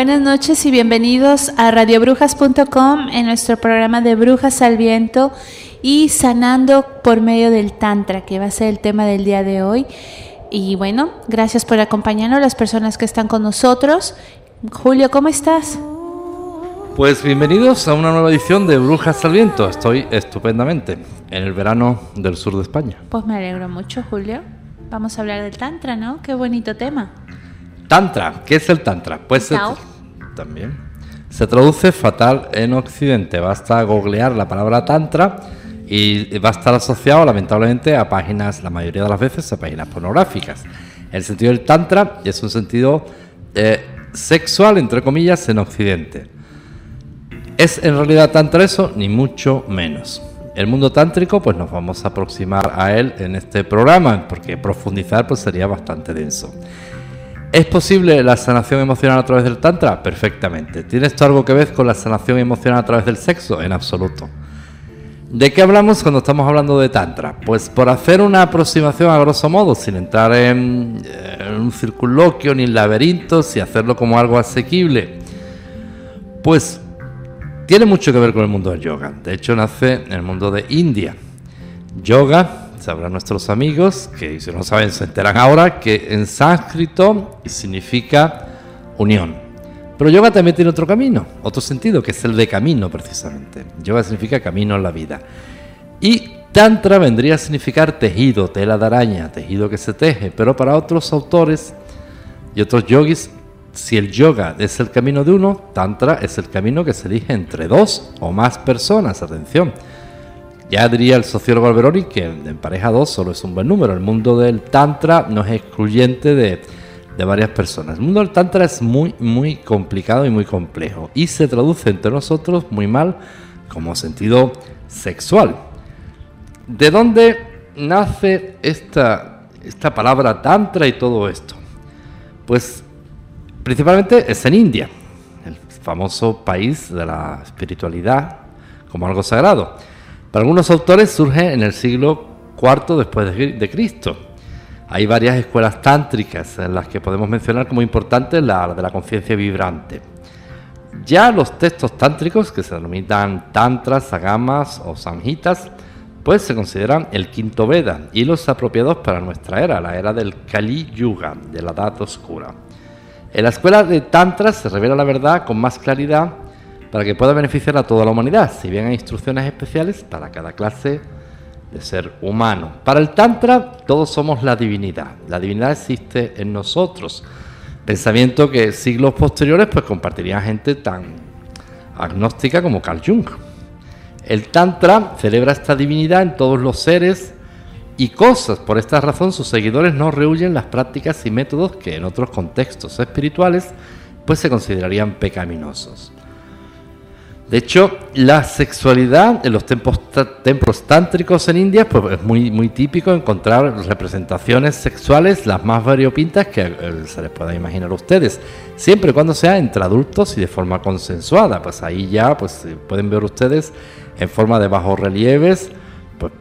Buenas noches y bienvenidos a radiobrujas.com en nuestro programa de Brujas al Viento y sanando por medio del Tantra, que va a ser el tema del día de hoy. Y bueno, gracias por acompañarnos, las personas que están con nosotros. Julio, ¿cómo estás? Pues bienvenidos a una nueva edición de Brujas al Viento. Estoy estupendamente en el verano del sur de España. Pues me alegro mucho, Julio. Vamos a hablar del Tantra, ¿no? Qué bonito tema. Tantra, ¿qué es el Tantra? Pues también se traduce fatal en Occidente. Basta googlear la palabra Tantra y va a estar asociado, lamentablemente, a páginas, la mayoría de las veces, a páginas pornográficas. El sentido del Tantra es un sentido eh, sexual, entre comillas, en Occidente. ¿Es en realidad Tantra eso? Ni mucho menos. El mundo tántrico, pues nos vamos a aproximar a él en este programa, porque profundizar pues sería bastante denso. ¿Es posible la sanación emocional a través del Tantra? Perfectamente. ¿Tiene esto algo que ver con la sanación emocional a través del sexo? En absoluto. ¿De qué hablamos cuando estamos hablando de Tantra? Pues por hacer una aproximación a grosso modo, sin entrar en, un circunloquio ni en laberintos y hacerlo como algo asequible, pues tiene mucho que ver con el mundo del yoga. De hecho, nace en el mundo de India. Yoga sabrán nuestros amigos, que si no saben se enteran ahora, que en sánscrito significa unión. Pero yoga también tiene otro camino, otro sentido, que es el de camino precisamente. Yoga significa camino en la vida. Y tantra vendría a significar tejido, tela de araña, tejido que se teje. Pero para otros autores y otros yogis, si el yoga es el camino de uno, tantra es el camino que se elige entre dos o más personas. Atención ya diría el sociólogo Alberoni que en pareja 2 solo es un buen número. El mundo del Tantra no es excluyente de, de varias personas. El mundo del Tantra es muy, muy complicado y muy complejo. Y se traduce entre nosotros muy mal como sentido sexual. ¿De dónde nace esta, esta palabra Tantra y todo esto? Pues principalmente es en India, el famoso país de la espiritualidad como algo sagrado. Para algunos autores surge en el siglo IV después de Cristo. Hay varias escuelas tántricas en las que podemos mencionar como importante la de la conciencia vibrante. Ya los textos tántricos, que se denominan tantras, sagamas o samhitas, pues se consideran el quinto Veda y los apropiados para nuestra era, la era del Kali Yuga, de la Edad Oscura. En la escuela de Tantra se revela la verdad con más claridad para que pueda beneficiar a toda la humanidad, si bien hay instrucciones especiales para cada clase de ser humano. Para el Tantra todos somos la divinidad, la divinidad existe en nosotros. Pensamiento que siglos posteriores pues compartiría gente tan agnóstica como Carl Jung. El Tantra celebra esta divinidad en todos los seres y cosas. Por esta razón sus seguidores no rehuyen las prácticas y métodos que en otros contextos espirituales pues se considerarían pecaminosos. De hecho, la sexualidad en los templos, tántricos en India pues, es muy, muy típico encontrar representaciones sexuales las más variopintas que eh, se les pueda imaginar a ustedes, siempre y cuando sea entre adultos y de forma consensuada. Pues ahí ya pues, pueden ver ustedes en forma de bajos relieves pues,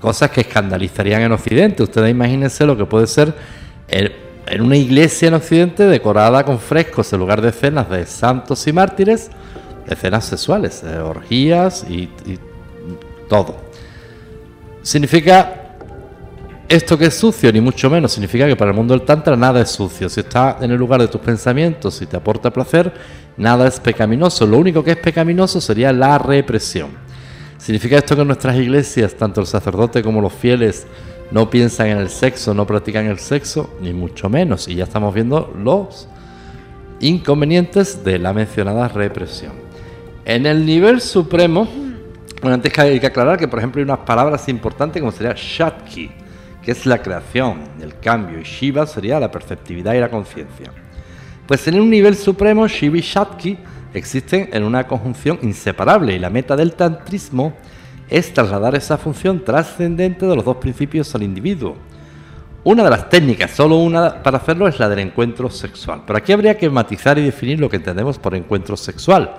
cosas que escandalizarían en Occidente. Ustedes imagínense lo que puede ser en una iglesia en Occidente decorada con frescos en lugar de escenas de santos y mártires, escenas sexuales, eh, orgías y, todo. Significa esto que es sucio, ni mucho menos, significa que para el mundo del Tantra nada es sucio. Si está en el lugar de tus pensamientos y te aporta placer, nada es pecaminoso. Lo único que es pecaminoso sería la represión. ¿Significa esto que en nuestras iglesias, tanto el sacerdote como los fieles, no piensan en el sexo, no practican el sexo? Ni mucho menos. Y ya estamos viendo los inconvenientes de la mencionada represión. En el nivel supremo, bueno, antes hay que aclarar que, por ejemplo, hay unas palabras importantes como sería Shatki que es la creación, el cambio, y Shiva sería la perceptividad y la conciencia. Pues en un nivel supremo, Shiva y Shakti existen en una conjunción inseparable y la meta del tantrismo es trasladar esa función trascendente de los dos principios al individuo. Una de las técnicas, solo una para hacerlo, es la del encuentro sexual. Pero aquí habría que matizar y definir lo que entendemos por encuentro sexual.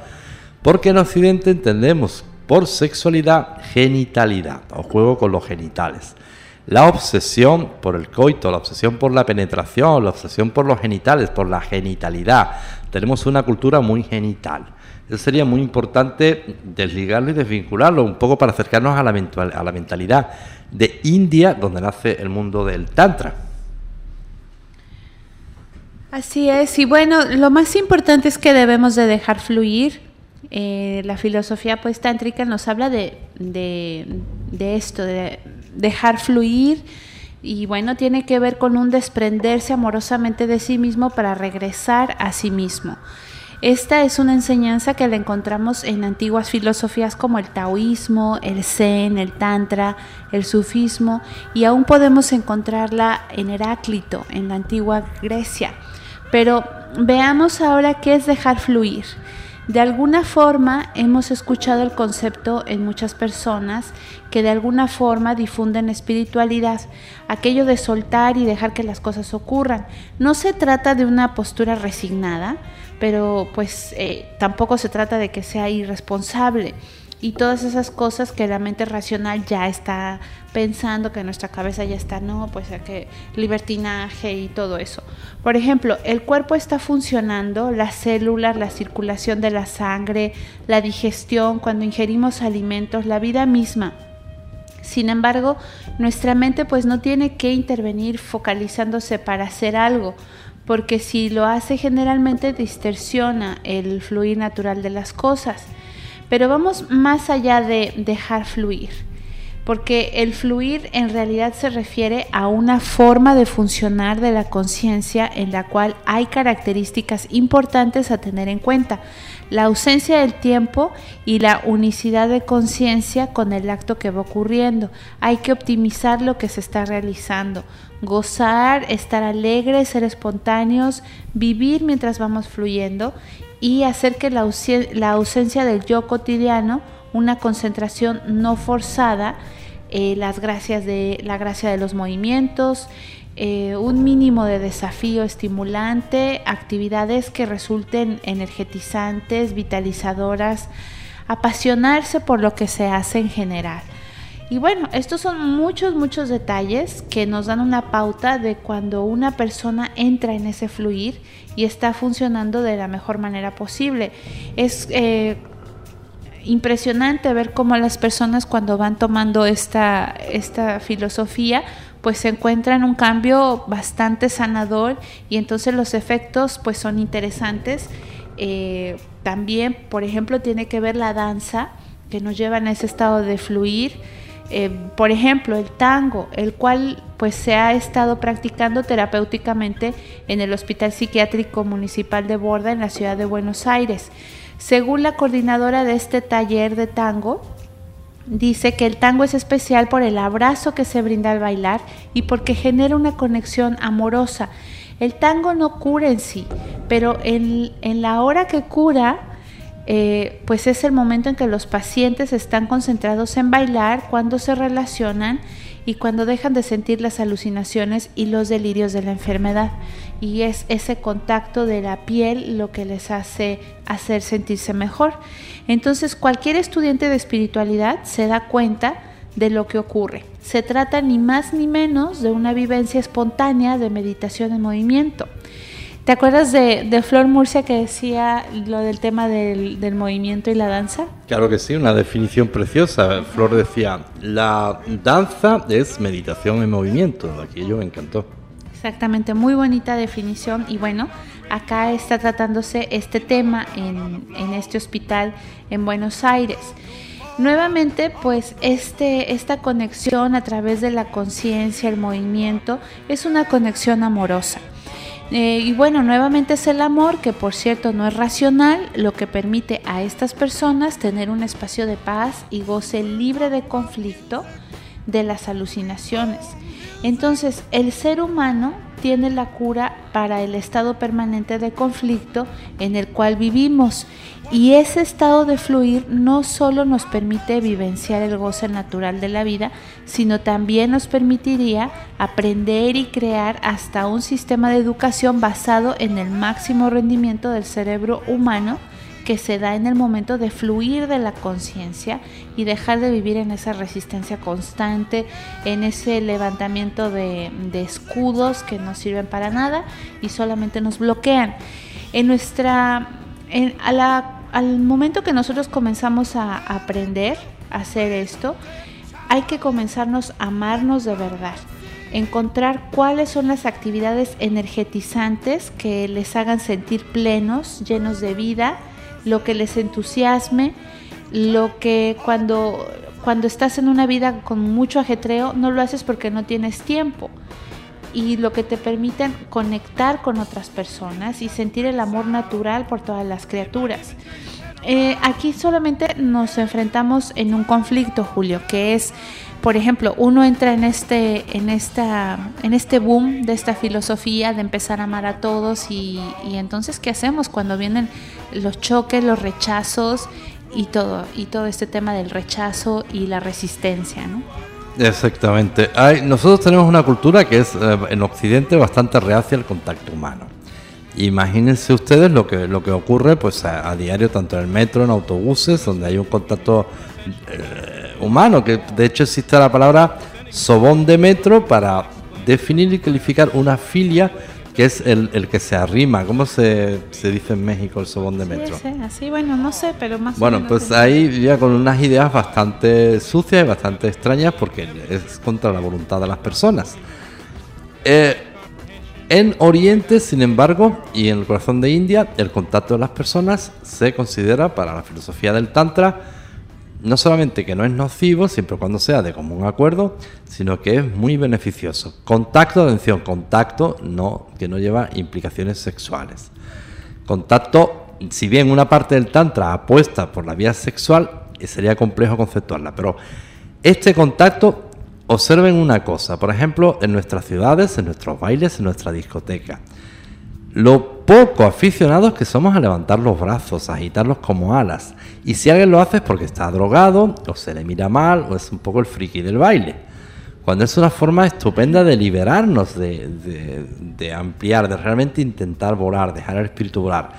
Porque en Occidente entendemos por sexualidad genitalidad o juego con los genitales la obsesión por el coito, la obsesión por la penetración, la obsesión por los genitales, por la genitalidad. Tenemos una cultura muy genital. Eso sería muy importante desligarlo y desvincularlo un poco para acercarnos a la, a la mentalidad de India, donde nace el mundo del Tantra. Así es, y bueno, lo más importante es que debemos de dejar fluir. Eh, la filosofía pues tántrica nos habla de, de, de esto, de dejar fluir y bueno, tiene que ver con un desprenderse amorosamente de sí mismo para regresar a sí mismo. Esta es una enseñanza que la encontramos en antiguas filosofías como el taoísmo, el zen, el tantra, el sufismo y aún podemos encontrarla en Heráclito, en la antigua Grecia. Pero veamos ahora qué es dejar fluir. De alguna forma hemos escuchado el concepto en muchas personas que de alguna forma difunden espiritualidad, aquello de soltar y dejar que las cosas ocurran. No se trata de una postura resignada, pero pues eh, tampoco se trata de que sea irresponsable y todas esas cosas que la mente racional ya está pensando, que nuestra cabeza ya está, no, pues que libertinaje y todo eso. Por ejemplo, el cuerpo está funcionando, las células, la circulación de la sangre, la digestión, cuando ingerimos alimentos, la vida misma. Sin embargo, nuestra mente pues no tiene que intervenir focalizándose para hacer algo, porque si lo hace generalmente distorsiona el fluir natural de las cosas. Pero vamos más allá de dejar fluir, porque el fluir en realidad se refiere a una forma de funcionar de la conciencia en la cual hay características importantes a tener en cuenta. La ausencia del tiempo y la unicidad de conciencia con el acto que va ocurriendo. Hay que optimizar lo que se está realizando, gozar, estar alegres, ser espontáneos, vivir mientras vamos fluyendo y hacer que la, ausencia del yo cotidiano, una concentración no forzada, eh, las gracias de, la gracia de los movimientos, eh, un mínimo de desafío estimulante, actividades que resulten energetizantes, vitalizadoras, apasionarse por lo que se hace en general. Y bueno, estos son muchos, muchos detalles que nos dan una pauta de cuando una persona entra en ese fluir y está funcionando de la mejor manera posible. Es eh, impresionante ver cómo las personas cuando van tomando esta, esta filosofía, pues se encuentran un cambio bastante sanador y entonces los efectos pues son interesantes. Eh, también, por ejemplo, tiene que ver la danza que nos lleva en ese estado de fluir eh, por ejemplo, el tango, el cual pues se ha estado practicando terapéuticamente en el Hospital Psiquiátrico Municipal de Borda en la ciudad de Buenos Aires. Según la coordinadora de este taller de tango, dice que el tango es especial por el abrazo que se brinda al bailar y porque genera una conexión amorosa. El tango no cura en sí, pero en, en la hora que cura, eh, pues es el momento en que los pacientes están concentrados en bailar cuando se relacionan y cuando dejan de sentir las alucinaciones y los delirios de la enfermedad. Y es ese contacto de la piel lo que les hace hacer sentirse mejor. Entonces cualquier estudiante de espiritualidad se da cuenta de lo que ocurre. Se trata ni más ni menos de una vivencia espontánea de meditación en movimiento. ¿Te acuerdas de, Flor Murcia que decía lo del tema del, del, movimiento y la danza? Claro que sí, una definición preciosa. Flor decía, la danza es meditación en movimiento. Aquello me encantó. Exactamente, muy bonita definición. Y bueno, acá está tratándose este tema en, en este hospital en Buenos Aires. Nuevamente, pues este, esta conexión a través de la conciencia, el movimiento, es una conexión amorosa. Eh, y bueno, nuevamente es el amor, que por cierto no es racional, lo que permite a estas personas tener un espacio de paz y goce libre de conflicto de las alucinaciones. Entonces, el ser humano tiene la cura para el estado permanente de conflicto en el cual vivimos y ese estado de fluir no solo nos permite vivenciar el goce natural de la vida, sino también nos permitiría aprender y crear hasta un sistema de educación basado en el máximo rendimiento del cerebro humano que se da en el momento de fluir de la conciencia y dejar de vivir en esa resistencia constante, en ese levantamiento de, escudos que no sirven para nada y solamente nos bloquean. En nuestra, al momento que nosotros comenzamos a aprender a hacer esto, hay que comenzarnos a amarnos de verdad encontrar cuáles son las actividades energetizantes que les hagan sentir plenos, llenos de vida, lo que les entusiasme, lo que cuando, cuando estás en una vida con mucho ajetreo no lo haces porque no tienes tiempo y lo que te permiten conectar con otras personas y sentir el amor natural por todas las criaturas. Eh, aquí solamente nos enfrentamos en un conflicto, Julio, que es por ejemplo, uno entra en este, en esta, en este boom de esta filosofía de empezar a amar a todos y, entonces ¿qué hacemos cuando vienen los choques, los rechazos y todo, y todo este tema del rechazo y la resistencia, ¿no? Exactamente. Hay, nosotros tenemos una cultura que es eh, en Occidente bastante reacia al contacto humano. Imagínense ustedes lo que, lo que ocurre pues a, diario tanto en el metro, en autobuses, donde hay un contacto eh, humano, que de hecho existe la palabra sobón de metro para definir y calificar una filia que es el, que se arrima. ¿Cómo se, dice en México el sobón de metro? Sí, así, bueno, no sé, pero más Bueno, pues ahí ya con unas ideas bastante sucias y bastante extrañas porque es contra la voluntad de las personas. Eh, en Oriente, sin embargo, y en el corazón de India, el contacto de las personas se considera para la filosofía del Tantra no solamente que no es nocivo, siempre cuando sea de común acuerdo, sino que es muy beneficioso. Contacto, atención, contacto no, que no lleva implicaciones sexuales. Contacto, si bien una parte del Tantra apuesta por la vía sexual, eh, sería complejo conceptuarla, pero este contacto, observen una cosa, por ejemplo, en nuestras ciudades, en nuestros bailes, en nuestra discoteca lo poco aficionados que somos a levantar los brazos, a agitarlos como alas. Y si alguien lo hace es porque está drogado, o se le mira mal, o es un poco el friki del baile. Cuando es una forma estupenda de liberarnos, de, ampliar, de realmente intentar volar, dejar el espíritu volar.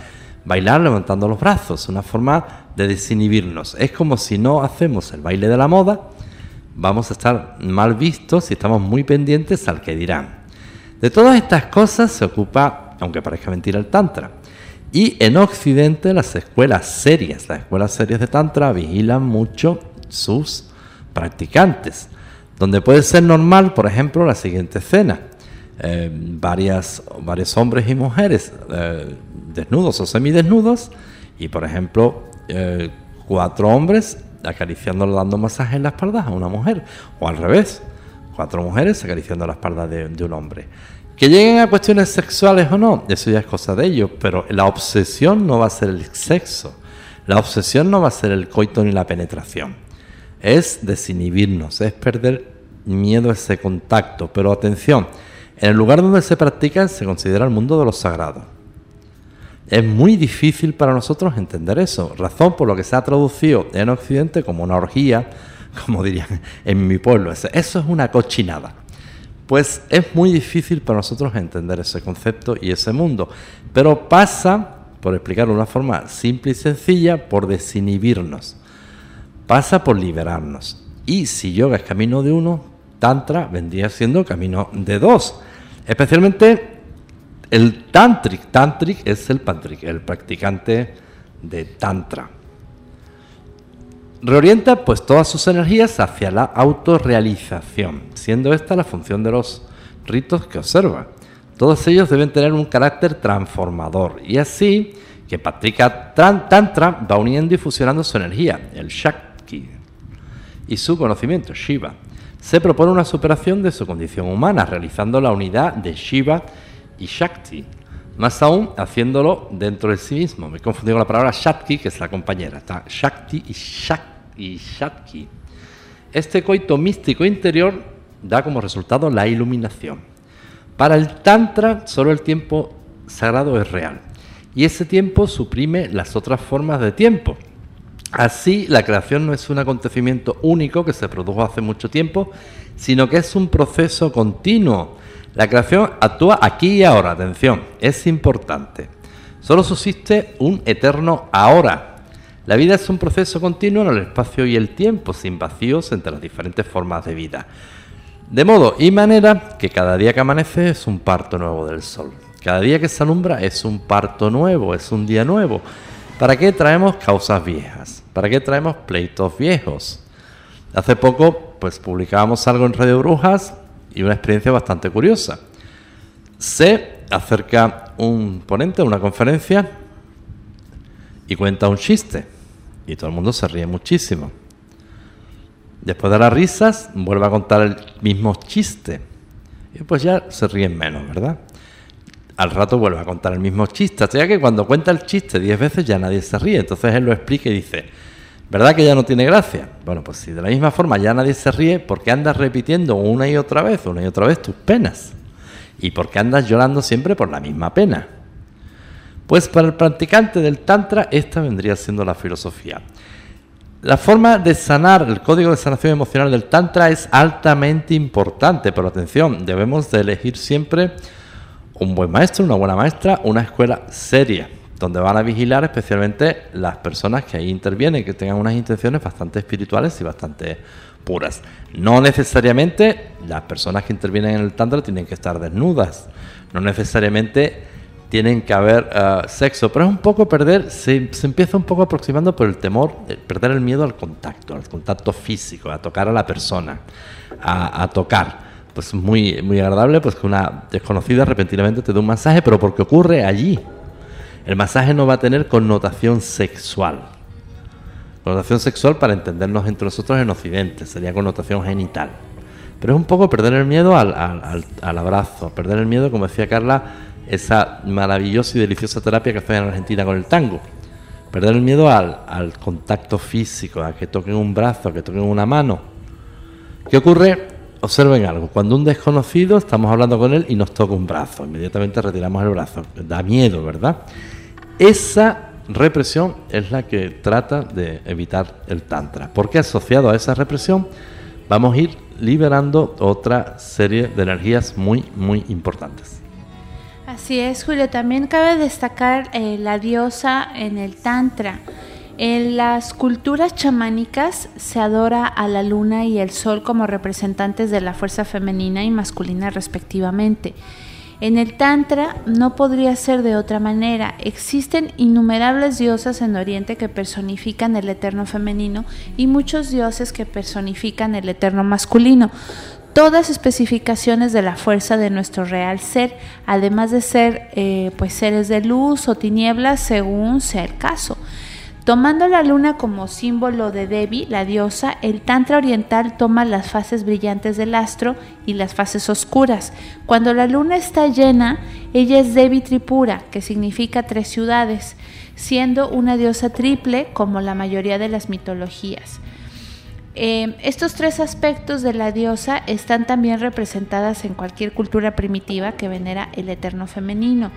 Bailar levantando los brazos, una forma de desinhibirnos. Es como si no hacemos el baile de la moda, vamos a estar mal vistos si estamos muy pendientes al que dirán. De todas estas cosas se ocupa aunque parezca mentira el Tantra. Y en Occidente las escuelas serias, las escuelas serias de Tantra vigilan mucho sus practicantes, donde puede ser normal, por ejemplo, la siguiente escena. Eh, varias, varios hombres y mujeres eh, desnudos o semidesnudos y, por ejemplo, eh, cuatro hombres acariciándole, dando masajes en la espalda a una mujer, o al revés, cuatro mujeres acariciando la espalda de un hombre. Que lleguen a cuestiones sexuales o no, eso ya es cosa de ellos, pero la obsesión no va a ser el sexo, la obsesión no va a ser el coito ni la penetración, es desinhibirnos, es perder miedo a ese contacto, pero atención, en el lugar donde se practica se considera el mundo de los sagrados. Es muy difícil para nosotros entender eso, razón por lo que se ha traducido en Occidente como una orgía, como dirían en mi pueblo, eso es una cochinada. Pues es muy difícil para nosotros entender ese concepto y ese mundo. Pero pasa, por explicarlo de una forma simple y sencilla, por desinhibirnos. Pasa por liberarnos. Y si yoga es camino de uno, tantra vendría siendo camino de dos. Especialmente el tantric. Tantric es el pantric, el practicante de tantra. Reorienta pues todas sus energías hacia la autorrealización, siendo esta la función de los ritos que observa. Todos ellos deben tener un carácter transformador y así que practica Tantra va uniendo y fusionando su energía, el Shakti, y su conocimiento, Shiva. Se propone una superación de su condición humana, realizando la unidad de Shiva y Shakti, más aún haciéndolo dentro de sí mismo. Me he confundido con la palabra Shakti, que es la compañera. Está Shakti y, Shak Este coito místico interior da como resultado la iluminación. Para el Tantra, solo el tiempo sagrado es real. Y ese tiempo suprime las otras formas de tiempo. Así, la creación no es un acontecimiento único que se produjo hace mucho tiempo, sino que es un proceso continuo la creación actúa aquí y ahora, atención, es importante. Solo subsiste un eterno ahora. La vida es un proceso continuo en el espacio y el tiempo, sin vacíos entre las diferentes formas de vida. De modo y manera que cada día que amanece es un parto nuevo del sol. Cada día que se alumbra es un parto nuevo, es un día nuevo. ¿Para qué traemos causas viejas? ¿Para qué traemos pleitos viejos? Hace poco, pues publicábamos algo en Radio Brujas y una experiencia bastante curiosa. Se acerca un ponente a una conferencia y cuenta un chiste y todo el mundo se ríe muchísimo. Después de las risas vuelve a contar el mismo chiste y pues ya se ríen menos, ¿verdad? Al rato vuelve a contar el mismo chiste, hasta que cuando cuenta el chiste diez veces ya nadie se ríe. Entonces él lo explica y dice, ¿Verdad que ya no tiene gracia? Bueno, pues si de la misma forma ya nadie se ríe, ¿por qué andas repitiendo una y otra vez, una y otra vez tus penas? ¿Y por qué andas llorando siempre por la misma pena? Pues para el practicante del Tantra esta vendría siendo la filosofía. La forma de sanar, el código de sanación emocional del Tantra es altamente importante, pero atención, debemos de elegir siempre un buen maestro, una buena maestra, una escuela seria donde van a vigilar especialmente las personas que ahí intervienen, que tengan unas intenciones bastante espirituales y bastante puras. No necesariamente las personas que intervienen en el Tantra tienen que estar desnudas, no necesariamente tienen que haber eh, sexo, pero es un poco perder, se, empieza un poco aproximando por el temor, perder el miedo al contacto, al contacto físico, a tocar a la persona, a, a tocar pues muy, muy agradable, pues que una desconocida repentinamente te dé un masaje, pero porque ocurre allí, el masaje no va a tener connotación sexual. Connotación sexual para entendernos entre nosotros en Occidente, sería connotación genital. Pero es un poco perder el miedo al, abrazo, perder el miedo, como decía Carla, esa maravillosa y deliciosa terapia que hace en Argentina con el tango. Perder el miedo al, al contacto físico, a que toquen un brazo, a que toquen una mano. ¿Qué ocurre? Observen algo, cuando un desconocido estamos hablando con él y nos toca un brazo, inmediatamente retiramos el brazo. Da miedo, ¿verdad? Esa represión es la que trata de evitar el Tantra, porque asociado a esa represión vamos a ir liberando otra serie de energías muy, muy importantes. Así es, Julio. También cabe destacar eh, la diosa en el Tantra. En las culturas chamánicas se adora a la luna y el sol como representantes de la fuerza femenina y masculina respectivamente. En el Tantra no podría ser de otra manera. Existen innumerables diosas en Oriente que personifican el eterno femenino y muchos dioses que personifican el eterno masculino. Todas especificaciones de la fuerza de nuestro real ser, además de ser eh, pues seres de luz o tinieblas según sea el caso. Tomando la luna como símbolo de Devi, la diosa, el Tantra oriental toma las fases brillantes del astro y las fases oscuras. Cuando la luna está llena, ella es Devi Tripura, que significa tres ciudades, siendo una diosa triple como la mayoría de las mitologías. Em, estos tres aspectos de la diosa están también representadas en cualquier cultura primitiva que venera el eterno femenino.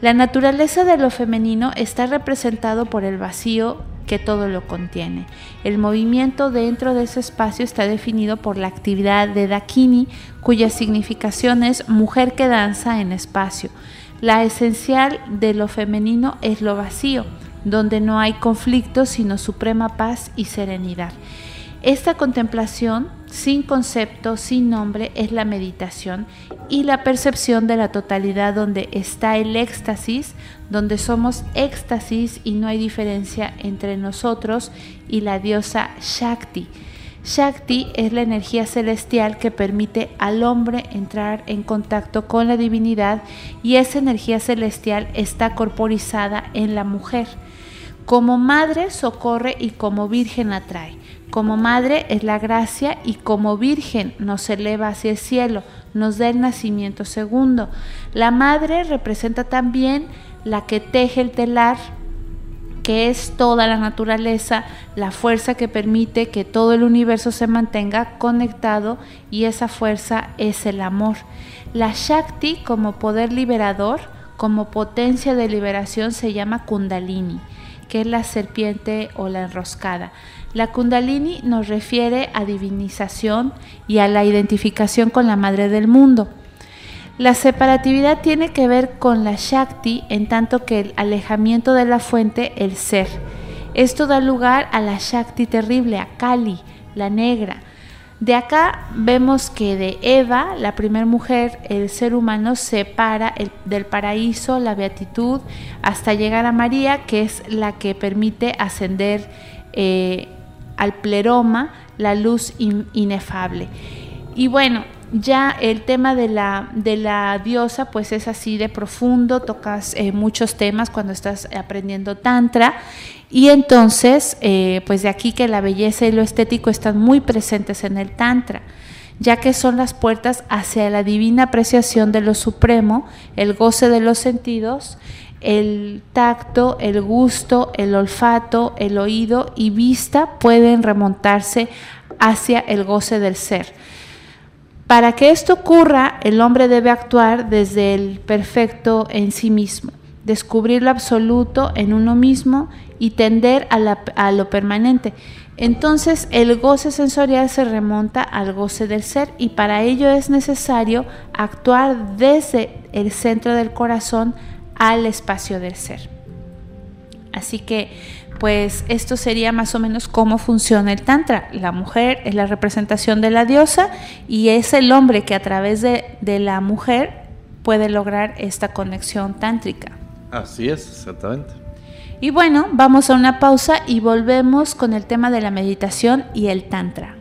La naturaleza de lo femenino está representado por el vacío que todo lo contiene. El movimiento dentro de ese espacio está definido por la actividad de Dakini, cuya significación es mujer que danza en espacio. La esencial de lo femenino es lo vacío, donde no hay conflicto sino suprema paz y serenidad. Esta contemplación sin concepto, sin nombre, es la meditación y la percepción de la totalidad donde está el éxtasis, donde somos éxtasis y no hay diferencia entre nosotros y la diosa Shakti. Shakti es la energía celestial que permite al hombre entrar en contacto con la divinidad y esa energía celestial está corporizada en la mujer. Como madre socorre y como virgen atrae. Como madre es la gracia y como virgen nos eleva hacia el cielo, nos da el nacimiento segundo. La madre representa también la que teje el telar que es toda la naturaleza, la fuerza que permite que todo el universo se mantenga conectado y esa fuerza es el amor. La Shakti como poder liberador, como potencia de liberación se llama Kundalini, es la serpiente o la enroscada. La Kundalini nos refiere a divinización y a la identificación con la madre del mundo. La separatividad tiene que ver con la Shakti en tanto que el alejamiento de la fuente, el ser. Esto da lugar a la Shakti terrible, a Kali, la negra. De acá vemos que de Eva, la primera mujer, el ser humano separa del paraíso, la beatitud, hasta llegar a María, que es la que permite ascender eh, al pleroma, la luz inefable. Y bueno, ya el tema de la, de la diosa pues es así de profundo, tocas eh, muchos temas cuando estás aprendiendo tantra y entonces eh, pues de aquí que la belleza y lo estético están muy presentes en el tantra ya que son las puertas hacia la divina apreciación de lo supremo, el goce de los sentidos, el tacto, el gusto, el olfato, el oído y vista pueden remontarse hacia el goce del ser. Para que esto ocurra, el hombre debe actuar desde el perfecto en sí mismo, descubrir lo absoluto en uno mismo y tender a, lo permanente. Entonces el goce sensorial se remonta al goce del ser y para ello es necesario actuar desde el centro del corazón al espacio del ser. Así que pues esto sería más o menos cómo funciona el Tantra. La mujer es la representación de la diosa y es el hombre que a través de, de la mujer puede lograr esta conexión tántrica. Así es, exactamente. Y bueno, vamos a una pausa y volvemos con el tema de la meditación y el Tantra.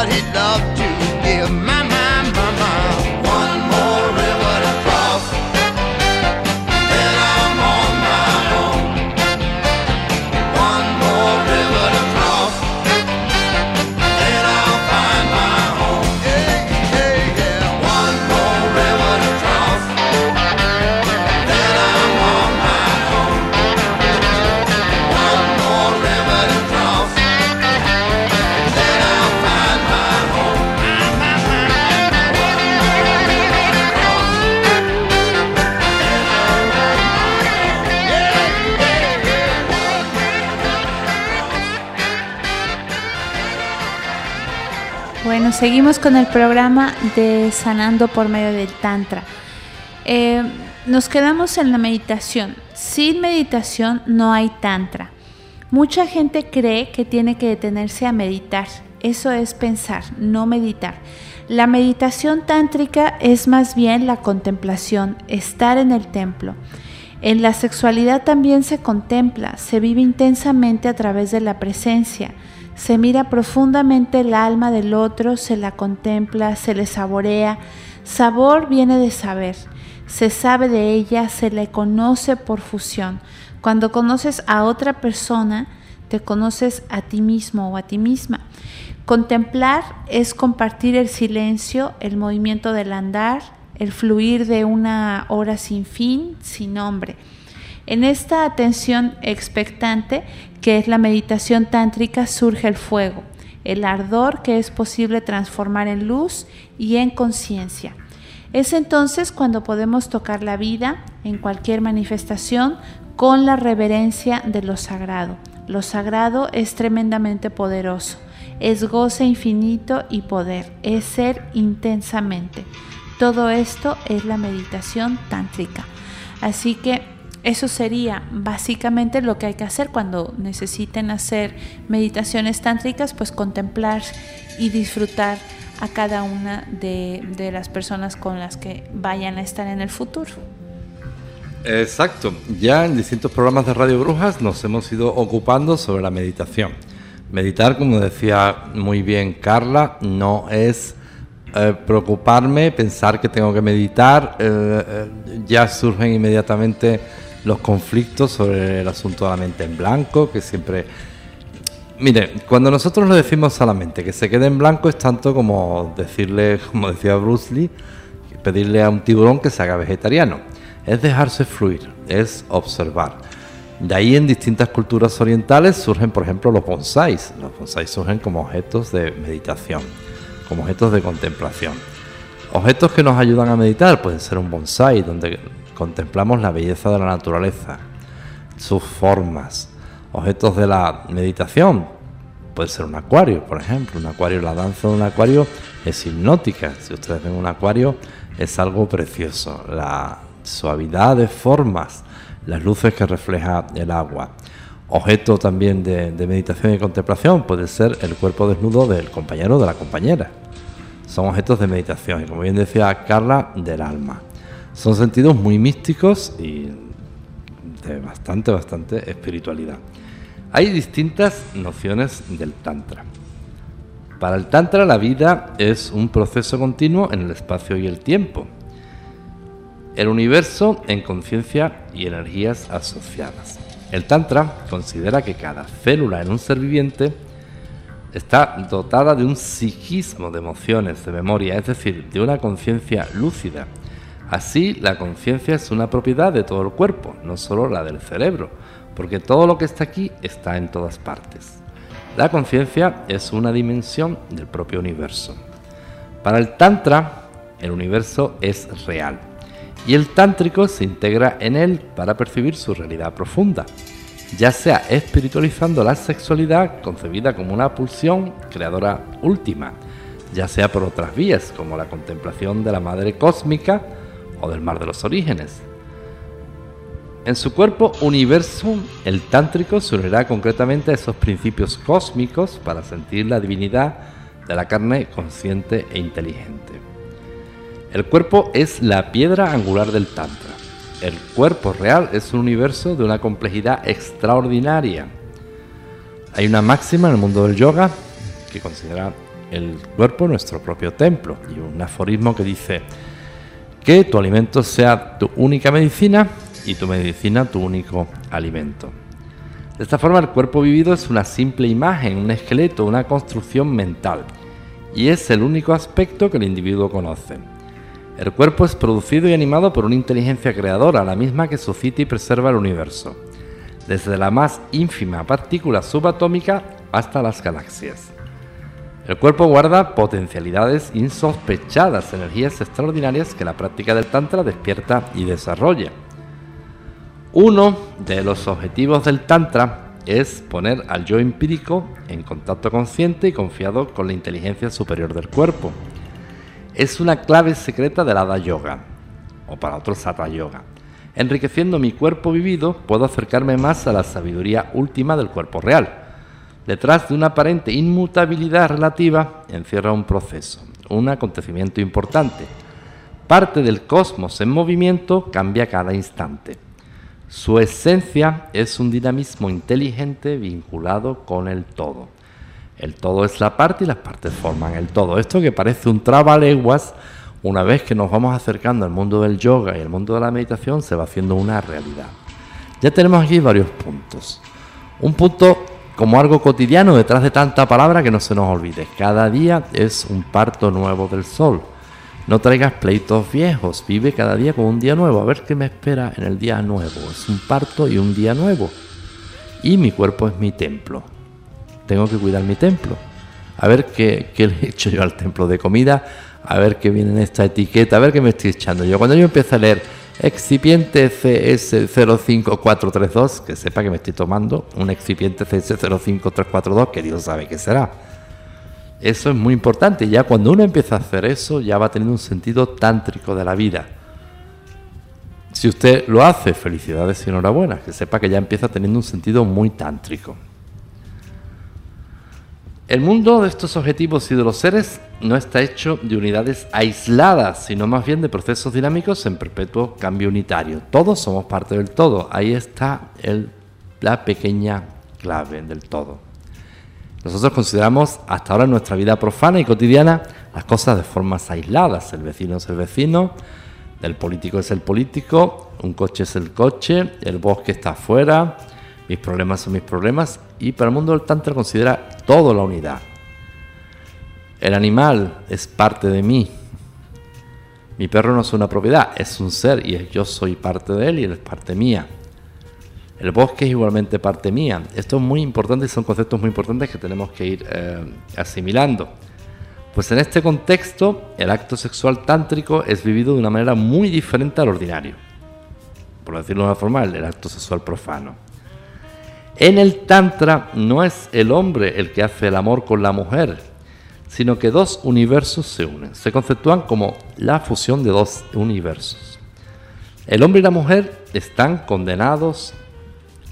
what he'd love to seguimos con el programa de Sanando por medio del Tantra. Eh, nos quedamos en la meditación. Sin meditación no hay Tantra. Mucha gente cree que tiene que detenerse a meditar. Eso es pensar, no meditar. La meditación tántrica es más bien la contemplación, estar en el templo. En la sexualidad también se contempla, se vive intensamente a través de la presencia, se mira profundamente el alma del otro, se la contempla, se le saborea. Sabor viene de saber, se sabe de ella, se le conoce por fusión. Cuando conoces a otra persona, te conoces a ti mismo o a ti misma. Contemplar es compartir el silencio, el movimiento del andar, el fluir de una hora sin fin, sin nombre. En esta atención expectante, que es la meditación tántrica, surge el fuego, el ardor que es posible transformar en luz y en conciencia. Es entonces cuando podemos tocar la vida en cualquier manifestación con la reverencia de lo sagrado. Lo sagrado es tremendamente poderoso es goce infinito y poder, es ser intensamente. Todo esto es la meditación tántrica. Así que eso sería básicamente lo que hay que hacer cuando necesiten hacer meditaciones tántricas, pues contemplar y disfrutar a cada una de, de las personas con las que vayan a estar en el futuro. Exacto, ya en distintos programas de Radio Brujas nos hemos ido ocupando sobre la meditación. Meditar, como decía muy bien Carla, no es eh, preocuparme, pensar que tengo que meditar, eh, eh, ya surgen inmediatamente los conflictos sobre el asunto de la mente en blanco, que siempre... Mire, cuando nosotros le decimos a la mente que se quede en blanco es tanto como decirle, como decía Bruce Lee, pedirle a un tiburón que se haga vegetariano. Es dejarse fluir, es observar. De ahí en distintas culturas orientales surgen, por ejemplo, los bonsáis. Los bonsáis surgen como objetos de meditación, como objetos de contemplación. Objetos que nos ayudan a meditar pueden ser un bonsai, donde contemplamos la belleza de la naturaleza, sus formas. Objetos de la meditación puede ser un acuario, por ejemplo. Un acuario, la danza de un acuario es hipnótica. Si ustedes ven un acuario, es algo precioso. La suavidad de formas las luces que refleja el agua. Objeto también de, meditación y contemplación puede ser el cuerpo desnudo del compañero o de la compañera. Son objetos de meditación y como bien decía Carla, del alma. Son sentidos muy místicos y de bastante, bastante espiritualidad. Hay distintas nociones del Tantra. Para el Tantra la vida es un proceso continuo en el espacio y el tiempo el universo en conciencia y energías asociadas. El Tantra considera que cada célula en un ser viviente está dotada de un psiquismo de emociones, de memoria, es decir, de una conciencia lúcida. Así, la conciencia es una propiedad de todo el cuerpo, no solo la del cerebro, porque todo lo que está aquí está en todas partes. La conciencia es una dimensión del propio universo. Para el Tantra, el universo es real, y el tántrico se integra en él para percibir su realidad profunda, ya sea espiritualizando la sexualidad concebida como una pulsión creadora última, ya sea por otras vías como la contemplación de la madre cósmica o del mar de los orígenes. En su cuerpo universo, el tántrico se unirá concretamente a esos principios cósmicos para sentir la divinidad de la carne consciente e inteligente. El cuerpo es la piedra angular del Tantra. El cuerpo real es un universo de una complejidad extraordinaria. Hay una máxima en el mundo del yoga que considera el cuerpo nuestro propio templo y un aforismo que dice que tu alimento sea tu única medicina y tu medicina tu único alimento. De esta forma el cuerpo vivido es una simple imagen, un esqueleto, una construcción mental y es el único aspecto que el individuo conoce. El cuerpo es producido y animado por una inteligencia creadora, la misma que suscita y preserva el universo, desde la más ínfima partícula subatómica hasta las galaxias. El cuerpo guarda potencialidades insospechadas, energías extraordinarias que la práctica del Tantra despierta y desarrolla. Uno de los objetivos del Tantra es poner al yo empírico en contacto consciente y confiado con la inteligencia superior del cuerpo. Es una clave secreta del Hada Yoga, o para otros Sata Yoga. Enriqueciendo mi cuerpo vivido, puedo acercarme más a la sabiduría última del cuerpo real. Detrás de una aparente inmutabilidad relativa encierra un proceso, un acontecimiento importante. Parte del cosmos en movimiento cambia cada instante. Su esencia es un dinamismo inteligente vinculado con el todo. El todo es la parte y las partes forman el todo. Esto que parece un trabaleguas una vez que nos vamos acercando al mundo del yoga y al mundo de la meditación, se va haciendo una realidad. Ya tenemos aquí varios puntos. Un punto como algo cotidiano detrás de tanta palabra que no se nos olvide. Cada día es un parto nuevo del sol. No traigas pleitos viejos, vive cada día con un día nuevo. A ver qué me espera en el día nuevo. Es un parto y un día nuevo. Y mi cuerpo es mi templo. Tengo que cuidar mi templo. A ver qué, qué le he hecho yo al templo de comida a ver qué viene en esta etiqueta, a ver qué me estoy echando yo. Cuando yo empiezo a leer excipiente CS05432, que sepa que me estoy tomando un excipiente CS05342, que Dios sabe qué será. Eso es muy importante. Ya cuando uno empieza a hacer eso, ya va teniendo un sentido tántrico de la vida. Si usted lo hace, felicidades y enhorabuena, que sepa que ya empieza teniendo un sentido muy tántrico. El mundo de estos objetivos y de los seres no está hecho de unidades aisladas, sino más bien de procesos dinámicos en perpetuo cambio unitario. Todos somos parte del todo. Ahí está la pequeña clave del todo. Nosotros consideramos hasta ahora en nuestra vida profana y cotidiana las cosas de formas aisladas. El vecino es el vecino, el político es el político, un coche es el coche, el bosque está afuera, mis problemas son mis problemas y para el mundo del Tantra considera todo la unidad. El animal es parte de mí. Mi perro no es una propiedad, es un ser y yo soy parte de él y él es parte mía. El bosque es igualmente parte mía. Esto es muy importante y son conceptos muy importantes que tenemos que ir eh, asimilando. Pues en este contexto, el acto sexual tántrico es vivido de una manera muy diferente al ordinario. Por decirlo de una forma, el acto sexual profano. En el Tantra no es el hombre el que hace el amor con la mujer, sino que dos universos se unen. Se conceptúan como la fusión de dos universos. El hombre y la mujer están condenados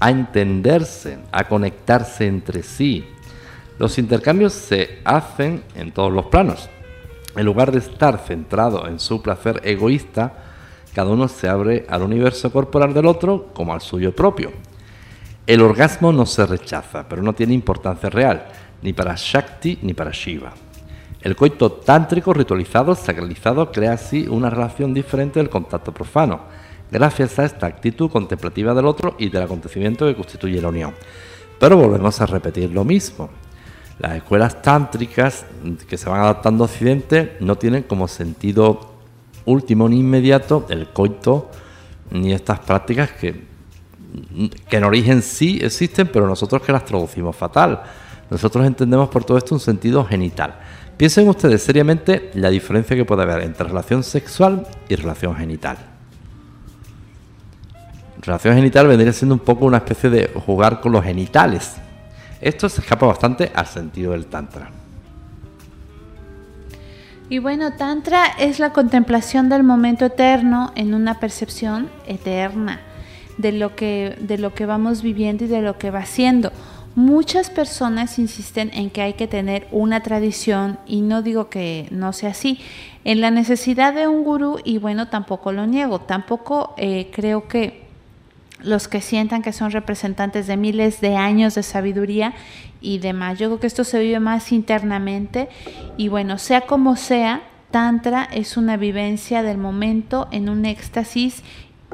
a entenderse, a conectarse entre sí. Los intercambios se hacen en todos los planos. En lugar de estar centrado en su placer egoísta, cada uno se abre al universo corporal del otro como al suyo propio. El orgasmo no se rechaza, pero no tiene importancia real, ni para Shakti ni para Shiva. El coito tántrico ritualizado, sacralizado, crea así una relación diferente del contacto profano, gracias a esta actitud contemplativa del otro y del acontecimiento que constituye la unión. Pero volvemos a repetir lo mismo. Las escuelas tántricas que se van adaptando a Occidente no tienen como sentido último ni inmediato el coito ni estas prácticas que que en origen sí existen, pero nosotros que las traducimos fatal. Nosotros entendemos por todo esto un sentido genital. Piensen ustedes seriamente la diferencia que puede haber entre relación sexual y relación genital. Relación genital vendría siendo un poco una especie de jugar con los genitales. Esto se escapa bastante al sentido del Tantra. Y bueno, Tantra es la contemplación del momento eterno en una percepción eterna de lo que, de lo que vamos viviendo y de lo que va siendo. Muchas personas insisten en que hay que tener una tradición y no digo que no sea así. En la necesidad de un gurú y bueno, tampoco lo niego. Tampoco eh, creo que los que sientan que son representantes de miles de años de sabiduría y demás. Yo creo que esto se vive más internamente y bueno, sea como sea, Tantra es una vivencia del momento en un éxtasis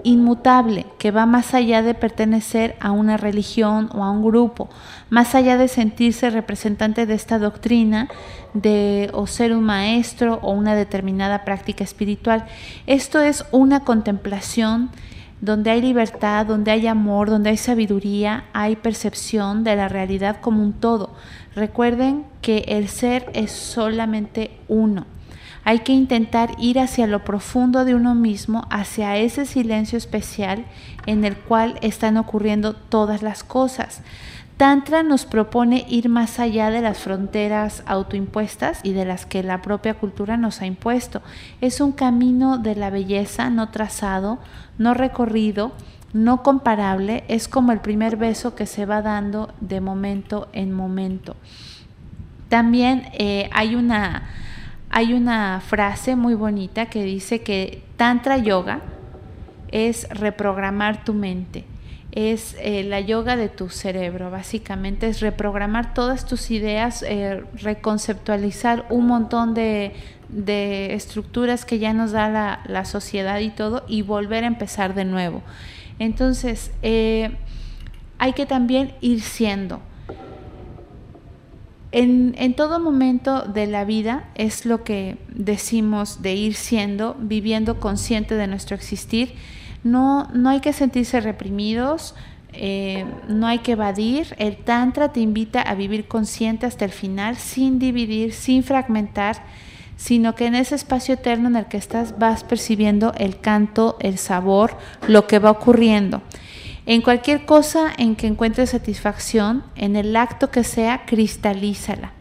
inmutable, que va más allá de pertenecer a una religión o a un grupo, más allá de sentirse representante de esta doctrina de o ser un maestro o una determinada práctica espiritual. Esto es una contemplación donde hay libertad, donde hay amor, donde hay sabiduría, hay percepción de la realidad como un todo. Recuerden que el ser es solamente uno. Hay que intentar ir hacia lo profundo de uno mismo, hacia ese silencio especial en el cual están ocurriendo todas las cosas. Tantra nos propone ir más allá de las fronteras autoimpuestas y de las que la propia cultura nos ha impuesto. Es un camino de la belleza no trazado, no recorrido, no comparable. Es como el primer beso que se va dando de momento en momento. También eh, hay, una, hay una frase muy bonita que dice que Tantra Yoga es reprogramar tu mente es eh, la yoga de tu cerebro, básicamente es reprogramar todas tus ideas, eh, reconceptualizar un montón de, estructuras que ya nos da la, sociedad y todo y volver a empezar de nuevo. Entonces, eh, hay que también ir siendo. En, todo momento de la vida es lo que decimos de ir siendo, viviendo consciente de nuestro existir no, no hay que sentirse reprimidos, eh, no hay que evadir. El Tantra te invita a vivir consciente hasta el final, sin dividir, sin fragmentar, sino que en ese espacio eterno en el que estás vas percibiendo el canto, el sabor, lo que va ocurriendo. En cualquier cosa en que encuentres satisfacción, en el acto que sea, cristalízala.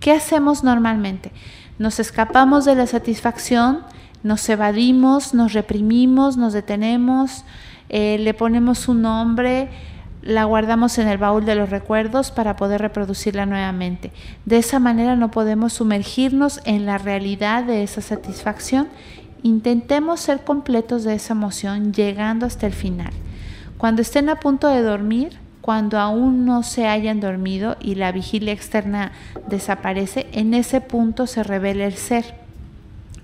¿Qué hacemos normalmente? Nos escapamos de la satisfacción, nos evadimos, nos reprimimos, nos detenemos, eh, le ponemos un nombre, la guardamos en el baúl de los recuerdos para poder reproducirla nuevamente. De esa manera no podemos sumergirnos en la realidad de esa satisfacción. Intentemos ser completos de esa emoción llegando hasta el final. Cuando estén a punto de dormir, cuando aún no se hayan dormido y la vigilia externa desaparece, en ese punto se revela el ser.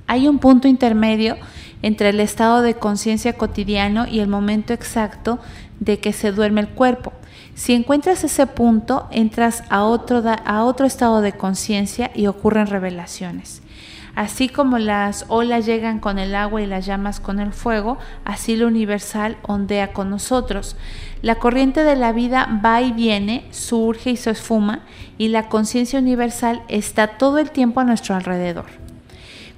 Hay un punto intermedio entre el estado de conciencia cotidiano y el momento exacto de que se duerme el cuerpo. Si encuentras ese punto, entras a otro, a otro estado de conciencia y ocurren revelaciones. Así como las olas llegan con el agua y las llamas con el fuego, así lo universal ondea con nosotros. La corriente de la vida va y viene, surge y se esfuma, y la conciencia universal está todo el tiempo a nuestro alrededor.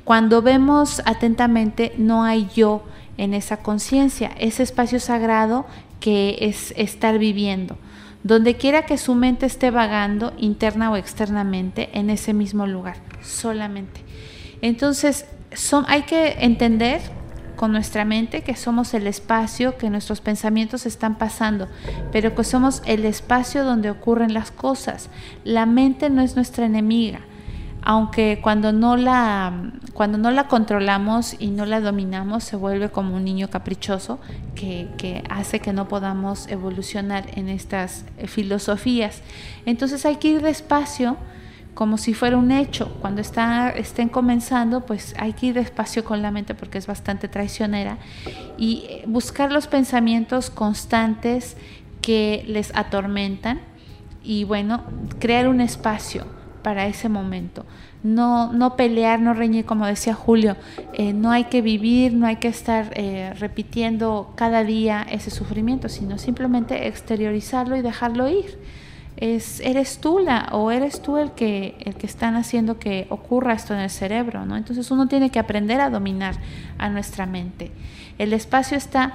Cuando vemos atentamente, no hay yo en esa conciencia, ese espacio sagrado que es estar viviendo. Donde quiera que su mente esté vagando, interna o externamente, en ese mismo lugar, solamente. Entonces, hay que entender con nuestra mente que somos el espacio que nuestros pensamientos están pasando, pero que somos el espacio donde ocurren las cosas. La mente no es nuestra enemiga aunque cuando no la cuando no la controlamos y no la dominamos se vuelve como un niño caprichoso que, que hace que no podamos evolucionar en estas eh, filosofías. Entonces hay que ir despacio como si fuera un hecho. Cuando está, estén comenzando, pues hay que ir despacio con la mente porque es bastante traicionera y eh, buscar los pensamientos constantes que les atormentan y bueno, crear un espacio para ese momento. No, no pelear, no reñir, como decía Julio. Eh, no hay que vivir, no hay que estar eh, repitiendo cada día ese sufrimiento, sino simplemente exteriorizarlo y dejarlo ir. Es, eres tú la, o eres tú el que, el que están haciendo que ocurra esto en el cerebro, ¿no? Entonces uno tiene que aprender a dominar a nuestra mente. El espacio está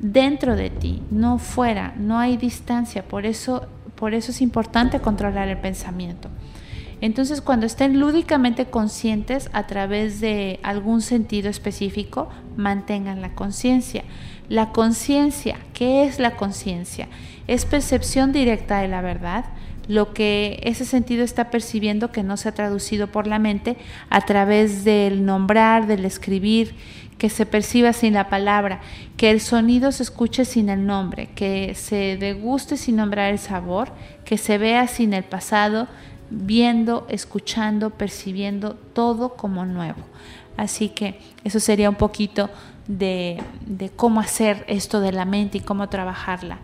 dentro de ti, no fuera, no hay distancia, por eso, por eso es importante controlar el pensamiento. Entonces, cuando estén lúdicamente conscientes a través de algún sentido específico, mantengan la conciencia. La conciencia, ¿qué es la conciencia? Es percepción directa de la verdad, lo que ese sentido está percibiendo que no se ha traducido por la mente a través del nombrar, del escribir, que se perciba sin la palabra, que el sonido se escuche sin el nombre, que se deguste sin nombrar el sabor, que se vea sin el pasado, viendo, escuchando, percibiendo todo como nuevo. Así que eso sería un poquito de, cómo hacer esto de la mente y cómo trabajarla.